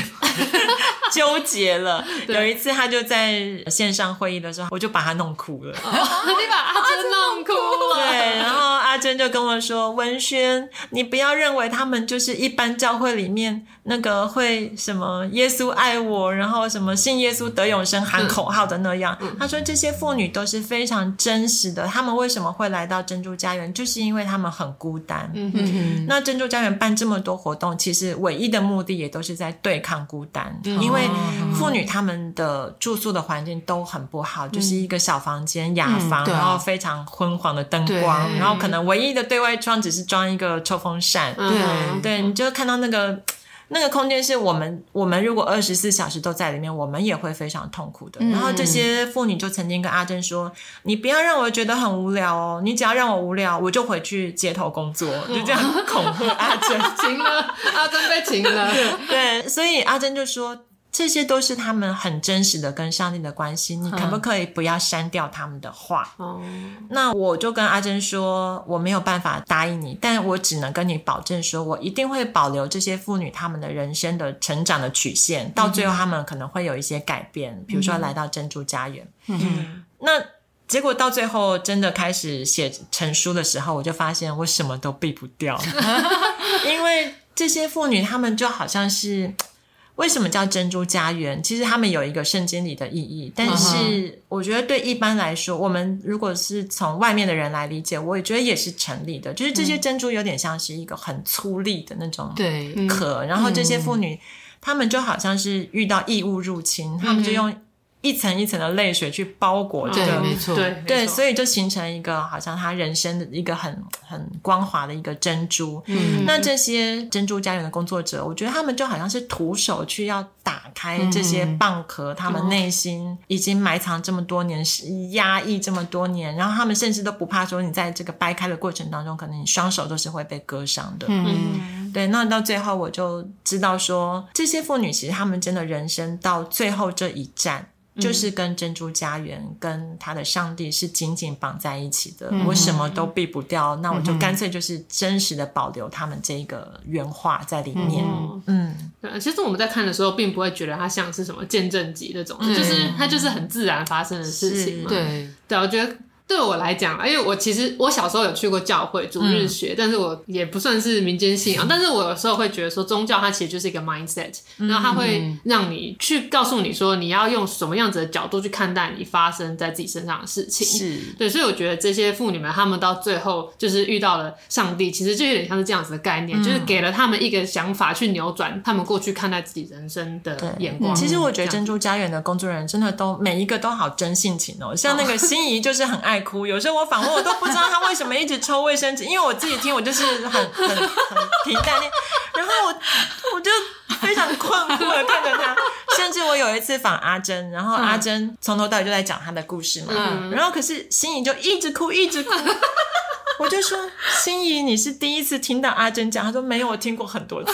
<laughs> 纠结了。有一次，他就在线上会议的时候，我就把他弄哭了。哦、<laughs> 你把阿珍弄哭了。对，然后阿珍就跟我说：“文轩，你不要认为他们就是一般教会里面那个会什么耶稣爱我，然后什么信耶稣得永生喊口号的那样。嗯”他说：“这些妇女都是非常真实的。他们为什么会来到珍珠家园，就是因为他们很孤单。嗯哼哼。那珍珠家园办这么多活动，其实唯一的目的也都是在对抗孤单，嗯、因为。为妇女她们的住宿的环境都很不好，就是一个小房间雅房，然后非常昏黄的灯光，然后可能唯一的对外窗只是装一个抽风扇，对对，你就看到那个。那个空间是我们，我们如果二十四小时都在里面，我们也会非常痛苦的。嗯、然后这些妇女就曾经跟阿珍说：“你不要让我觉得很无聊哦，你只要让我无聊，我就回去街头工作。” <laughs> 就这样恐吓阿珍，<laughs> 停了，阿珍被停了。<laughs> 对，所以阿珍就说。这些都是他们很真实的跟上帝的关系，你可不可以不要删掉他们的话？嗯、那我就跟阿珍说，我没有办法答应你，但我只能跟你保证说，我一定会保留这些妇女她们的人生的成长的曲线，到最后他们可能会有一些改变，嗯、比如说来到珍珠家园。嗯嗯、那结果到最后真的开始写成书的时候，我就发现我什么都避不掉，<laughs> 因为这些妇女她们就好像是。为什么叫珍珠家园？其实他们有一个圣经里的意义，但是我觉得对一般来说，我们如果是从外面的人来理解，我也觉得也是成立的。就是这些珍珠有点像是一个很粗粝的那种壳，然后这些妇女，她们就好像是遇到异物入侵，她们就用。一层一层的泪水去包裹这个，对，没错，对，对，所以就形成一个好像他人生的一个很很光滑的一个珍珠。嗯，那这些珍珠家园的工作者，我觉得他们就好像是徒手去要打开这些蚌壳，嗯、他们内心已经埋藏这么多年，是压抑这么多年，然后他们甚至都不怕说，你在这个掰开的过程当中，可能你双手都是会被割伤的。嗯，对，那到最后我就知道说，这些妇女其实他们真的人生到最后这一站。就是跟珍珠家园跟他的上帝是紧紧绑在一起的，嗯、我什么都避不掉，嗯、那我就干脆就是真实的保留他们这个原话在里面。嗯，嗯，其实我们在看的时候，并不会觉得它像是什么见证集那种，嗯、就是它就是很自然发生的事情嘛。对，对，我觉得。对我来讲，因为我其实我小时候有去过教会主日学，嗯、但是我也不算是民间信仰，嗯、但是我有时候会觉得说宗教它其实就是一个 mindset，、嗯、然后它会让你去告诉你说你要用什么样子的角度去看待你发生在自己身上的事情。是对，所以我觉得这些妇女们她们到最后就是遇到了上帝，其实就有点像是这样子的概念，嗯、就是给了他们一个想法去扭转他们过去看待自己人生的眼光。其实我觉得珍珠家园的工作人员真的都每一个都好真性情哦，像那个心仪就是很爱哭，有时候我访问我都不知道他为什么一直抽卫生纸，因为我自己听我就是很很很平淡，然后我我就非常困惑的看着他，甚至我有一次访阿珍，然后阿珍从头到尾就在讲他的故事嘛，嗯、然后可是心怡就一直哭一直哭，我就说心怡你是第一次听到阿珍讲，他说没有，我听过很多次。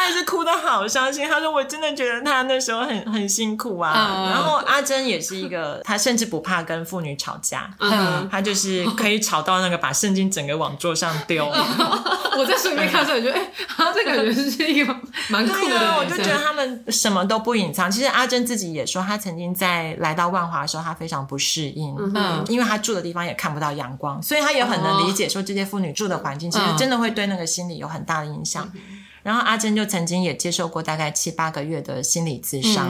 他还是哭的好伤心。他说：“我真的觉得他那时候很很辛苦啊。”然后阿珍也是一个，他甚至不怕跟妇女吵架，他就是可以吵到那个把圣经整个往桌上丢。<laughs> 我在书里面看的时候，我觉得哎，他这个感觉是一个蛮酷的。我就觉得他们什么都不隐藏。其实阿珍自己也说，他曾经在来到万华的时候，他非常不适应，嗯，因为他住的地方也看不到阳光，所以他也很能理解说这些妇女住的环境，其实真的会对那个心理有很大的影响。然后阿珍就曾经也接受过大概七八个月的心理咨商，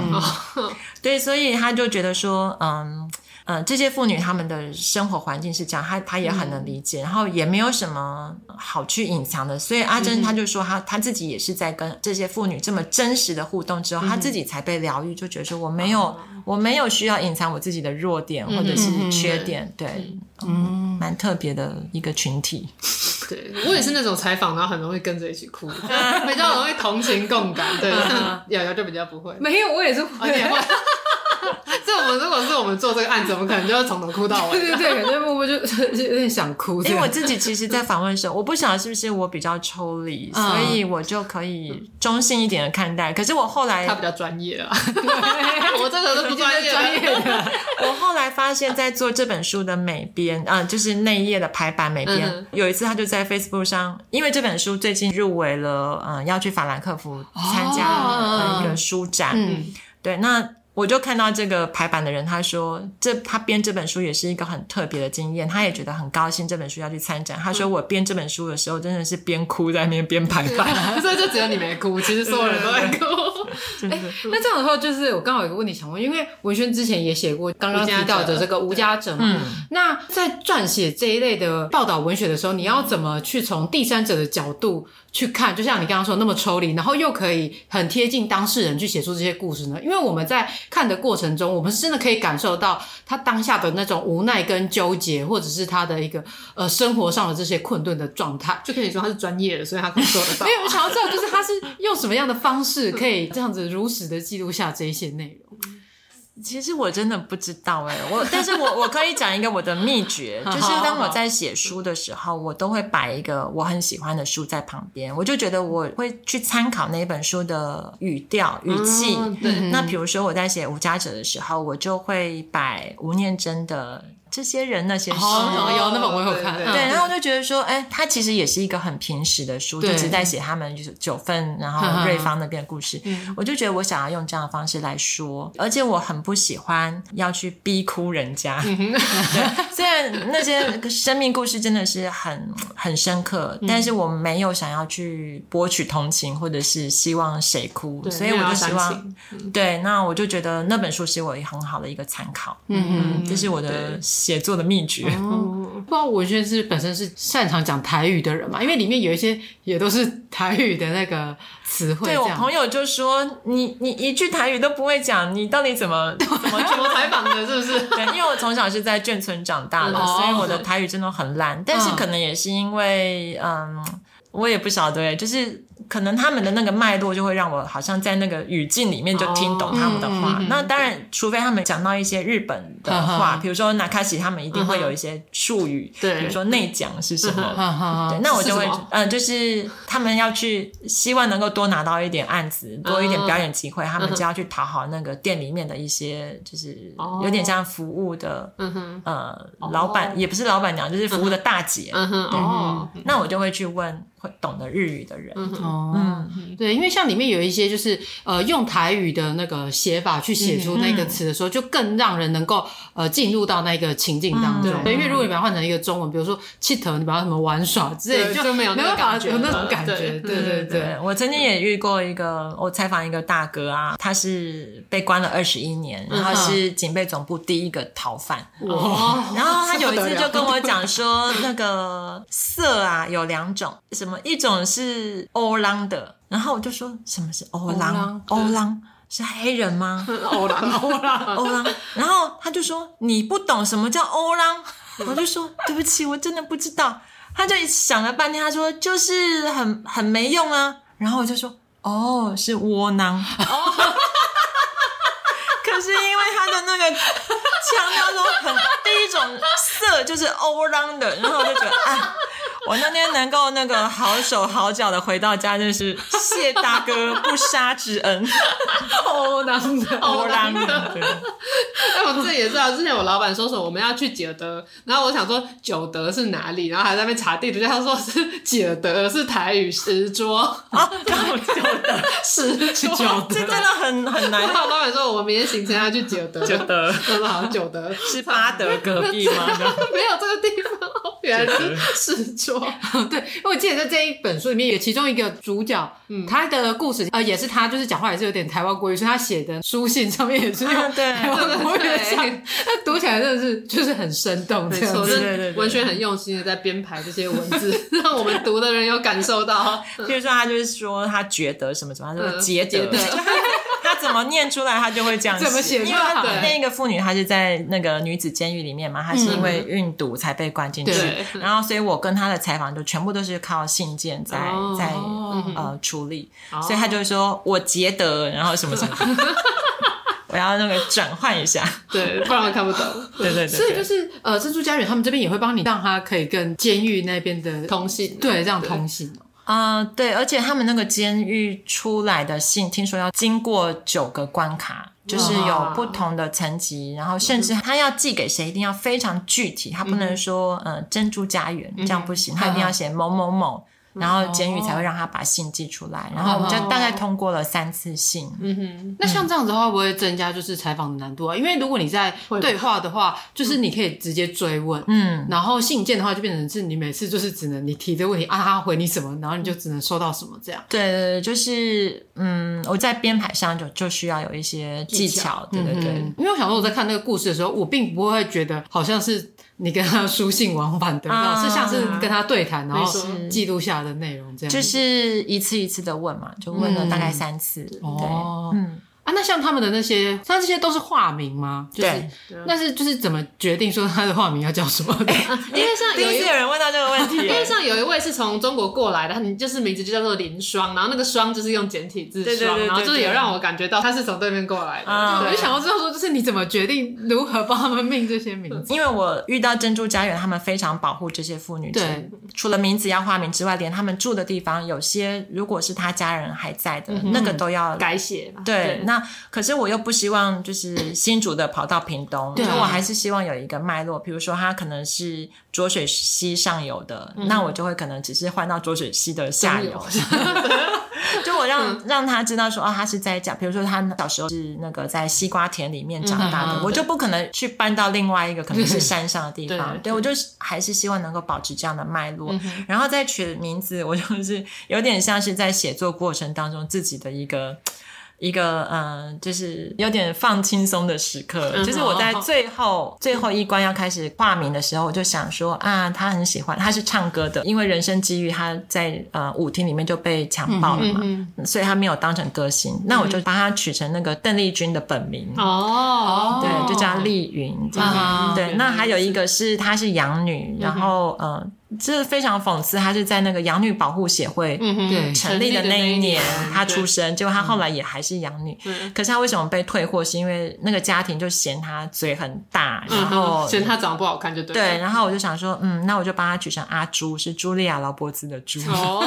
嗯、<laughs> 对，所以他就觉得说，嗯嗯，这些妇女她们的生活环境是这样，她她也很能理解，嗯、然后也没有什么好去隐藏的，所以阿珍她就说她她自己也是在跟这些妇女这么真实的互动之后，她自己才被疗愈，就觉得说我没有。我没有需要隐藏我自己的弱点或者是缺点，嗯、对，嗯，蛮特别的一个群体。<laughs> 对，我也是那种采访，然后很容易跟着一起哭，<laughs> 比较容易同情共感。对，<laughs> 瑶瑶就比较不会。没有，我也是会。<laughs> 这我们如果是我们做这个案子，我们可能就要从头哭到尾。对对对，感觉默默就 <laughs> 有点想哭。因为我自己其实，在访问的时候，我不晓得是不是我比较抽离，所以我就可以中性一点的看待。可是我后来他比较专业啊，<laughs> 我这个都不专业专业的。我后来发现，在做这本书的美编啊，就是那一页的排版美编，有一次他就在 Facebook 上，因为这本书最近入围了，嗯，要去法兰克福参加一个书展，嗯对，那。我就看到这个排版的人，他说这他编这本书也是一个很特别的经验，他也觉得很高兴这本书要去参展。他说我编这本书的时候真的是边哭在那边边排版，所以就只有你没哭，其实所有人都在哭。哎，那这样的话，就是我刚好有个问题想问，因为文轩之前也写过刚刚提到的这个无家者嘛，嗯，那在撰写这一类的报道文学的时候，你要怎么去从第三者的角度去看，就像你刚刚说那么抽离，然后又可以很贴近当事人去写出这些故事呢？因为我们在看的过程中，我们是真的可以感受到他当下的那种无奈跟纠结，或者是他的一个呃生活上的这些困顿的状态，就可以说他是专业的，所以他可以做得到。没有，我想要知道就是他是用什么样的方式可以这样子如实的记录下这一些内容。其实我真的不知道哎，我但是我 <laughs> 我可以讲一个我的秘诀，<laughs> 就是当我在写书的时候，我都会摆一个我很喜欢的书在旁边，我就觉得我会去参考那本书的语调语气。嗯、对，那比如说我在写无家者的时候，我就会摆吴念真的。这些人那些事，哦，有那本我有看，对，然后我就觉得说，哎，他其实也是一个很平实的书，就只是在写他们就是九份，然后瑞芳那边的故事。我就觉得我想要用这样的方式来说，而且我很不喜欢要去逼哭人家。对，<laughs> 虽然那些生命故事真的是很很深刻，但是我没有想要去博取同情，或者是希望谁哭，所以我就希望，对，那我就觉得那本书是我很好的一个参考。嗯嗯，这是我的。写作的秘诀，哦、<laughs> 不知道我觉得是本身是擅长讲台语的人嘛？因为里面有一些也都是台语的那个词汇。对，我朋友就说：“你你一句台语都不会讲，你到底怎么 <laughs> 怎么怎么采访的？是不是？”对，因为我从小是在眷村长大的，哦、所以我的台语真的很烂。但是可能也是因为，嗯，嗯我也不晓得，就是。可能他们的那个脉络就会让我好像在那个语境里面就听懂他们的话。Oh, 那当然，除非他们讲到一些日本的话，比如说那卡西，他们一定会有一些术语，对，比如说内讲是什么？对，那我就会，嗯，就是他们要去希望能够多拿到一点案子，多一点表演机会，他们就要去讨好那个店里面的一些，就是有点像服务的，呃，老板也不是老板娘，就是服务的大姐。哦，那我就会去问。会懂得日语的人，哦，嗯，对，因为像里面有一些就是呃用台语的那个写法去写出那个词的时候，就更让人能够呃进入到那个情境当中。对，因为如果你把它换成一个中文，比如说气头，你把它什么玩耍之类，就没有没有办法有那种感觉。对对对，我曾经也遇过一个，我采访一个大哥啊，他是被关了二十一年，然后是警备总部第一个逃犯。哇！<laughs> 然后他有一次就跟我讲说，<laughs> 那个色啊有两种，什么？一种是欧郎的，然后我就说什么是欧朗？欧朗是黑人吗？<laughs> 欧朗，欧朗，欧朗。然后他就说你不懂什么叫欧朗，我就说对不起，我真的不知道。他就想了半天，他说就是很很没用啊。然后我就说哦，是窝囊。<laughs> 可是因为他的那个腔调说很第一种色就是欧朗的，然后我就觉得啊。我那天能够那个好手好脚的回到家，就是谢大哥不杀之恩。欧郎的，欧郎的。哎，我这也知道，之前我老板说说我们要去九德，然后我想说九德是哪里，然后还在那边查地图，就他说是九德是台语石桌啊，九德石桌，这真的很很难。然后我老板说我们明天行程要去九德，九德，他说好像九德是八德隔壁吗？没有这个地方，原来是石桌。对，因为我记得在这一本书里面有其中一个主角，嗯，他的故事呃也是他，就是讲话也是有点台湾国语，所以他写的书信上面也是用台湾国语讲，他读起来真的是就是很生动，没错，对对，文学很用心的在编排这些文字，<laughs> 让我们读的人有感受到。<laughs> 譬如说他就是说他觉得什么什么，他说觉得。<laughs> 他怎么念出来，他就会这样写。怎么写？因为那一个妇女，她是在那个女子监狱里面嘛，她是因为运毒才被关进去。然后，所以我跟他的采访就全部都是靠信件在在呃处理。所以他就说我觉得，然后什么什么，<laughs> 我要那个转换一下，对，不然我看不懂。<laughs> 对对对。所以就是呃，珍珠家园他们这边也会帮你，让他可以跟监狱那边的通信，对，这样通信。啊、呃，对，而且他们那个监狱出来的信，听说要经过九个关卡，就是有不同的层级，然后甚至他要寄给谁，一定要非常具体，他不能说呃珍珠家园这样不行，他一定要写某某某。然后监狱才会让他把信寄出来，然后我们就大概通过了三次信。嗯哼，那像这样子的话，会不会增加就是采访的难度啊？因为如果你在对话的话，就是你可以直接追问，嗯，然后信件的话就变成是你每次就是只能你提的问题啊，他回你什么，然后你就只能收到什么这样。对对对，就是嗯，我在编排上就就需要有一些技巧，对对对。因为我想说我在看那个故事的时候，我并不会觉得好像是。你跟他书信往返得到，啊是像是跟他对谈，然后记录下的内容这样。就是一次一次的问嘛，就问了大概三次。哦，嗯，啊，那像他们的那些，像这些都是化名吗？就是对，那是就是怎么决定说他的化名要叫什么的？<laughs> 因为像有一第一次有人问到这个问题因为，像有一位是从中国过来的，他就是名字就叫做林双，然后那个双就是用简体字双，对对对对然后就是有让我感觉到他是从对面过来的。啊我就想要知道说，就是你怎么决定如何帮他们命这些名字？因为我遇到珍珠家园，他们非常保护这些妇女。对，除了名字要化名之外，连他们住的地方，有些如果是他家人还在的，那个都要改写嘛。对，那可是我又不希望就是新竹的跑到屏东，对所以我还是希望有一个脉络。比如说他可能是浊水溪上游的，那我就会可能只是换到浊水溪的下游。<laughs> 就我让、让他知道说，哦，他是在讲，比如说他小时候是那个在西瓜田里面长大的，嗯我就不可能去搬到另外一个可能是山上的地方。对对我就还是希望能够保持这样的脉络，然后再取名字，我就是有点像是在写作过程当中自己的一个。一个嗯，就是有点放轻松的时刻，嗯就是我在最后最后一关要开始化名的时候，我就想说啊，他很喜欢，他是唱歌的，因为人生机遇，他在呃舞厅里面就被强暴了嘛，所以他没有当成歌星，那我就把他取成那个邓丽君的本名，哦，对，就叫丽云这样。啊对，那还有一个是她是养女，然后呃，这非常讽刺，他是在那个养女保护协会。对，成立的那一年，他出生。结果他后来也还是养女。可是他为什么被退货？是因为那个家庭就嫌他嘴很大，然后嫌他长得不好看就对。对，然后我就想说，嗯，那我就帮他取成阿朱，是茱莉亚劳伯兹的朱。哦，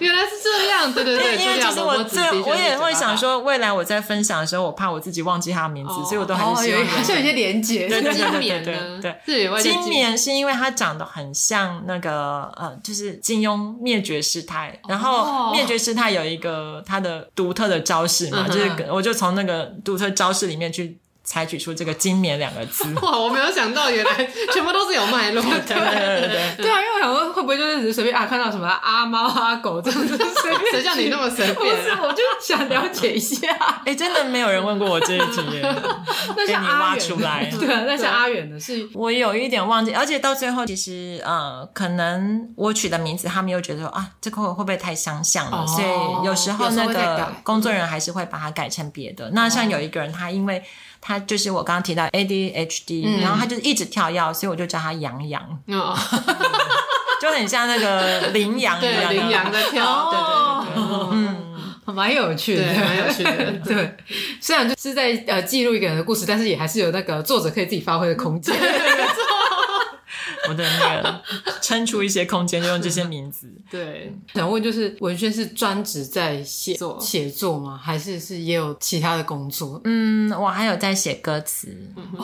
原来是这样，对对对，因为其实我这这我也会想，说，未来我在分享的时候，我怕我自己忘记他的名字，所以我都还哦，有是希望还是有些连结。对对金对对？对金棉是因为他长得很像那个呃，就是金庸灭绝师太，然后灭绝师太有一个他的独特的招式嘛，就是我就从那个独特招式里面去采取出这个金棉两个字。<laughs> 哇，我没有想到，原来 <laughs> 全部都是有脉络的。对对对对，对啊，因为我想说，会不会就是只是随便啊看到什么阿猫阿狗这样子随便？谁叫你那么随不是便啊？，我就想了解一下。哎，真的没有人问过我这一题耶，<laughs> 那像给你挖阿远出来对啊，那像阿远的是我有一点忘记，而且到最后其实呃，可能我取的名字，他们又觉得说啊，这个会不会太相像了？哦所以有时候那个工作人员还是会把它改成别的。那像有一个人，他因为他就是我刚刚提到 ADHD，、然后他就是一直跳药，所以我就叫他杨洋，哦，<laughs> 就很像那个羚羊一对，样。羚羊在跳，对对对对，嗯，蛮有趣的，蛮有趣的。<laughs> 对，虽然就是在呃记录一个人的故事，但是也还是有那个作者可以自己发挥的空间。<laughs> 我的那个撑出一些空间，就用这些名字。<laughs> 对，想问，就是文轩是专职在写作写作吗？还是是也有其他的工作？嗯，我还有在写歌词。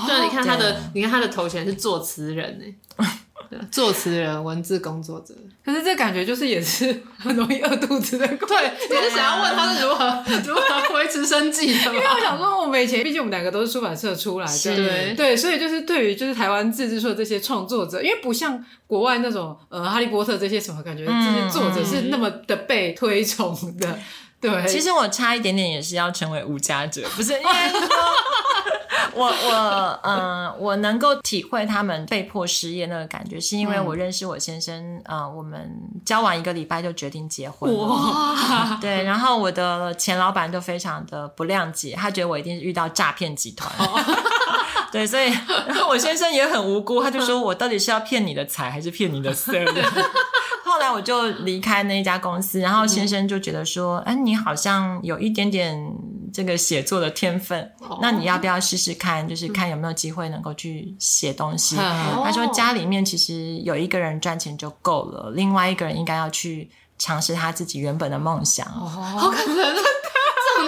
对啊，你看他的，你看他的头衔是作词人呢，对 <laughs> 作词人、文字工作者。可是这感觉就是也是很容易饿肚子的。对，你是想要问他是如何 <laughs> 如何维持生计的因为吗？我想说，我们以前毕竟我们两个都是出版社出来的，对对，所以就是对于就是台湾自制出的这些创作者，因为不像国外那种呃哈利波特这些什么感觉，这些作者是那么的被推崇的。对，其实我差一点点也是要成为无家者，不是因为说 <laughs> 我我嗯、呃，我能够体会他们被迫失业那个感觉，是因为我认识我先生，呃，我们交往一个礼拜就决定结婚了。哇，<laughs> 对，然后我的前老板都非常的不谅解，他觉得我一定是遇到诈骗集团。<laughs> 对，所以然后我先生也很无辜，他就说我到底是要骗你的财还是骗你的色的。后来我就离开那一家公司，然后先生就觉得说，哎，你好像有一点点这个写作的天分，那你要不要试试看？就是看有没有机会能够去写东西。哦他说家里面其实有一个人赚钱就够了，另外一个人应该要去尝试他自己原本的梦想。哦好感人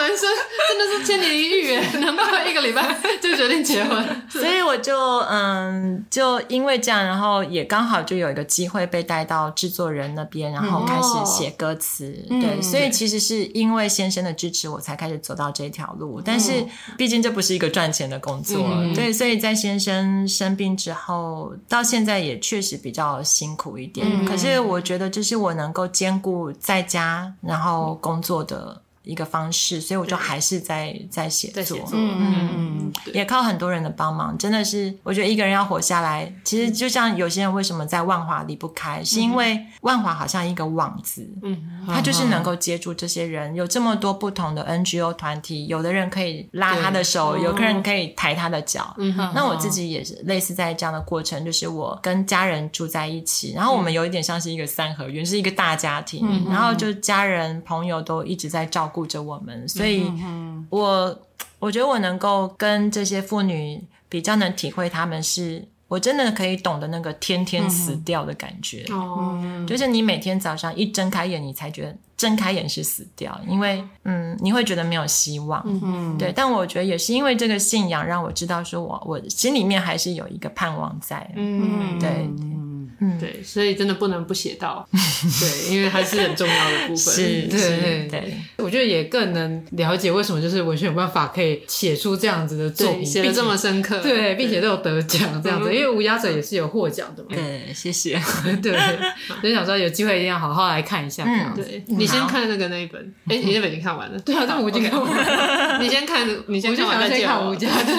男生真的是千年一遇耶，能不能一个礼拜就决定结婚？<laughs> 所以我就嗯，就因为这样，然后也刚好就有一个机会被带到制作人那边，然后开始写歌词。嗯对，嗯所以其实是因为先生的支持，我才开始走到这条路。但是毕竟这不是一个赚钱的工作，嗯对，所以在先生生病之后，到现在也确实比较辛苦一点。嗯可是我觉得这是我能够兼顾在家然后工作的。一个方式，所以我就还是在在写作，嗯嗯，也靠很多人的帮忙，真的是我觉得一个人要活下来，其实就像有些人为什么在万华离不开，是因为万华好像一个网子，嗯，它就是能够接住这些人，有这么多不同的 NGO 团体，有的人可以拉他的手，有个人可以抬他的脚，嗯，那我自己也是类似在这样的过程，就是我跟家人住在一起，然后我们有一点像是一个三合院，是一个大家庭，然后就家人朋友都一直在照顾着我们，所以我我觉得我能够跟这些妇女比较能体会，她们是我真的可以懂得那个天天死掉的感觉，哦，就是你每天早上一睁开眼，你才觉得。睁开眼是死掉，因为嗯，你会觉得没有希望，嗯，对。但我觉得也是因为这个信仰，让我知道说我我心里面还是有一个盼望在，嗯，对。嗯，对，所以真的不能不写到，<laughs> 对，因为还是很重要的部分。是，对，对，我觉得也更能了解为什么就是文轩有办法可以写出这样子的作品，写得这么深刻，对，并且都有得奖这样子。因为无家者也是有获奖的嘛。对，谢谢。<laughs> 对，所以想说有机会一定要好好来看一下。嗯，对，你先看那个那一本，<laughs> 哎，你那本已经看完了。对啊，这我已经看完了。你先看，你先看完再看无家者。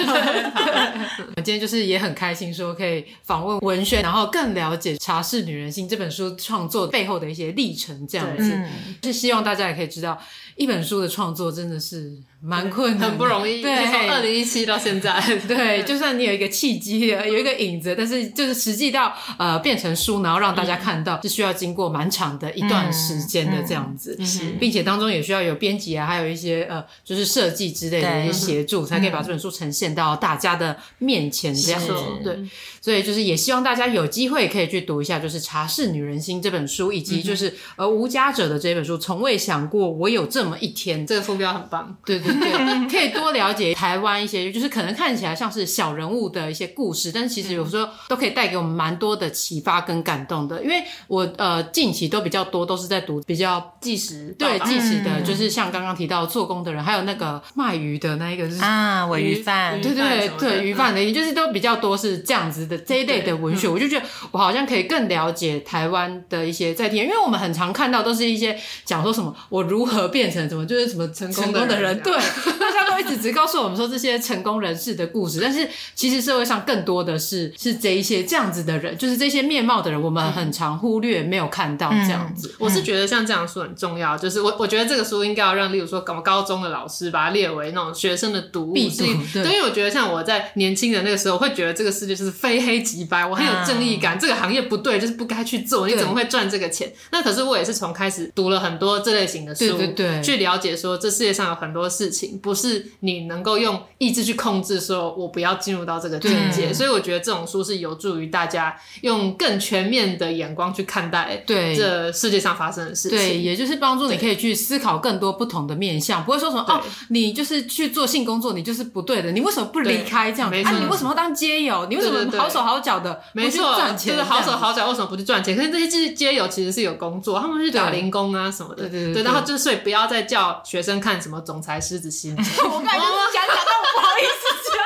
我今天就是也很开心，说可以访问文轩，然后更了解。《茶室女人心》这本书创作背后的一些历程，这样子，嗯、是希望大家也可以知道，一本书的创作真的是蛮困难，很不容易。对，从二零一七到现在，<laughs> 对，就算你有一个契机，有一个影子，但是就是实际到呃变成书，然后让大家看到，是需要经过蛮长的一段时间的这样子，嗯、并且当中也需要有编辑啊，还有一些呃就是设计之类的一些协助，才可以把这本书呈现到大家的面前这样子。对，所以就是也希望大家有机会可以去读一下，就是《茶室女人心》这本书，以及就是呃无家者的这本书。从未想过我有这么一天，这个副标很棒。对对对，可以多了解台湾一些，就是可能看起来像是小人物的一些故事，但是其实有时候都可以带给我们蛮多的启发跟感动的。因为我呃近期都比较多都是在读比较纪实，对纪实的，就是像刚刚提到做工的人，还有那个卖鱼的那一个是啊，尾鱼贩，对对对，鱼贩的，就是都比较多是这样子的这一类的文学，我就觉得我好像可以更了解台湾的一些在地，因为我们很常看到都是一些讲说什么我如何变成什么，就是什么成功的人，对，大家都一直只告诉我们说这些成功人士的故事，但是其实社会上更多的是是这一些这样子的人，就是这些面貌的人，我们很常忽略没有看到这样子。我是觉得像这样书很重要，就是我我觉得这个书应该要让，例如说高高中的老师把它列为那种学生的读物，必读，对，因为我觉得像我在年轻的那个时候，会觉得这个世界就是非黑即白，我很有正义感，这个行业不对，就是不该去做，你怎么会赚这个钱？那可是我也是从开始读了很多这类型的书，对对对，去了解说这世界上有很多事情不是你能够用意志去控制，说我不要进入到这个境界。所以我觉得这种书是有助于大家用更全面的眼光去看待对这世界上发生的事情，对，也就是帮助你可以去思考更多不同的面向，不会说什么哦，你就是去做性工作，你就是不对的，你为什么不离开这样？啊，你为什么要当街友？你为什么好手好脚的没错赚钱？就是好手好脚为什么不去赚钱？可是这些街街友其实是有工作，他们去打零工啊什么的，对对对。然后就所以不要再叫学生看什么总裁狮子心。<laughs> 我刚才就是讲讲，但我不好意思讲。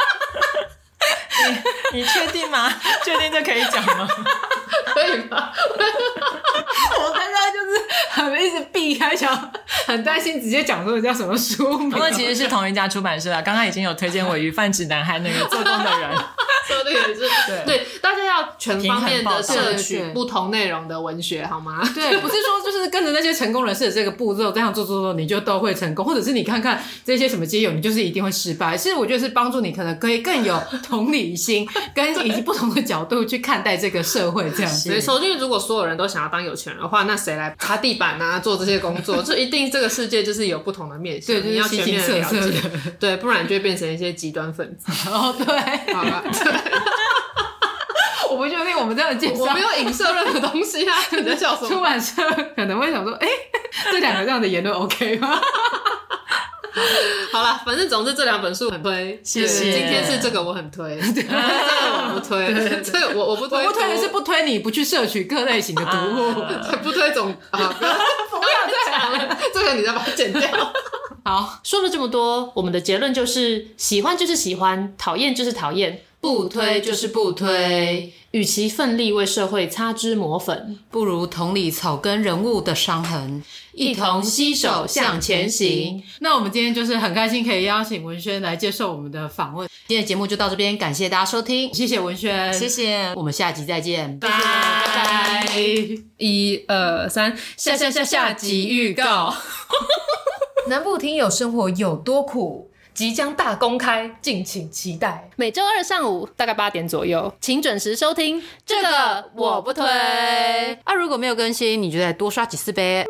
<laughs> 你你确定吗？确定这可以讲吗？可以吗？我刚刚就是很一直避开，想很担心直接讲出叫什么书名。不过其实是同一家出版社啊，刚刚已经有推荐我鱼泛指南还有那个做工的人。说的也是对，对，大家要全方面的摄取不同内容的文学，好吗？对，不是说就是跟着那些成功人士的这个步骤这样做做做，你就都会成功，或者是你看看这些什么街友，你就是一定会失败。其实我觉得是帮助你，可能可以更有同理心，<laughs> 跟以及不同的角度去看待这个社会这样子。所以，首先，如果所有人都想要当有钱人的话，那谁来擦地板啊，做这些工作？就一定这个世界就是有不同的面向，对，你要全面了解，的对，不然就会变成一些极端分子。哦，对，<laughs> 好了。对我不确定我们这样的介绍，我没有影射任何东西啊！你在笑什么？<laughs> 出版社可能会想说：“哎、欸，这两个这样的言论 OK 吗？” <laughs> 好了，反正总之这两本书很推，谢谢。今天是这个我很推，<laughs> 这个我不推，这个我我不推，我不推的是不推你不去摄取各类型的读物，不推总啊，<laughs> 不要再讲了，这个你再把它剪掉。好，说了这么多，我们的结论就是：喜欢就是喜欢，讨厌就是讨厌。不推就是不推。与其奋力为社会擦脂抹粉，不如同理草根人物的伤痕，一同携手向前行。那我们今天就是很开心可以邀请文轩来接受我们的访问。今天的节目就到这边，感谢大家收听，谢谢文轩，谢谢，我们下集再见，拜拜。一二三，下下下下集预告。<laughs> 南部听友生活有多苦？即将大公开，敬请期待。每周二上午大概八点左右，请准时收听。这个我不推。啊，如果没有更新，你就再多刷几次呗。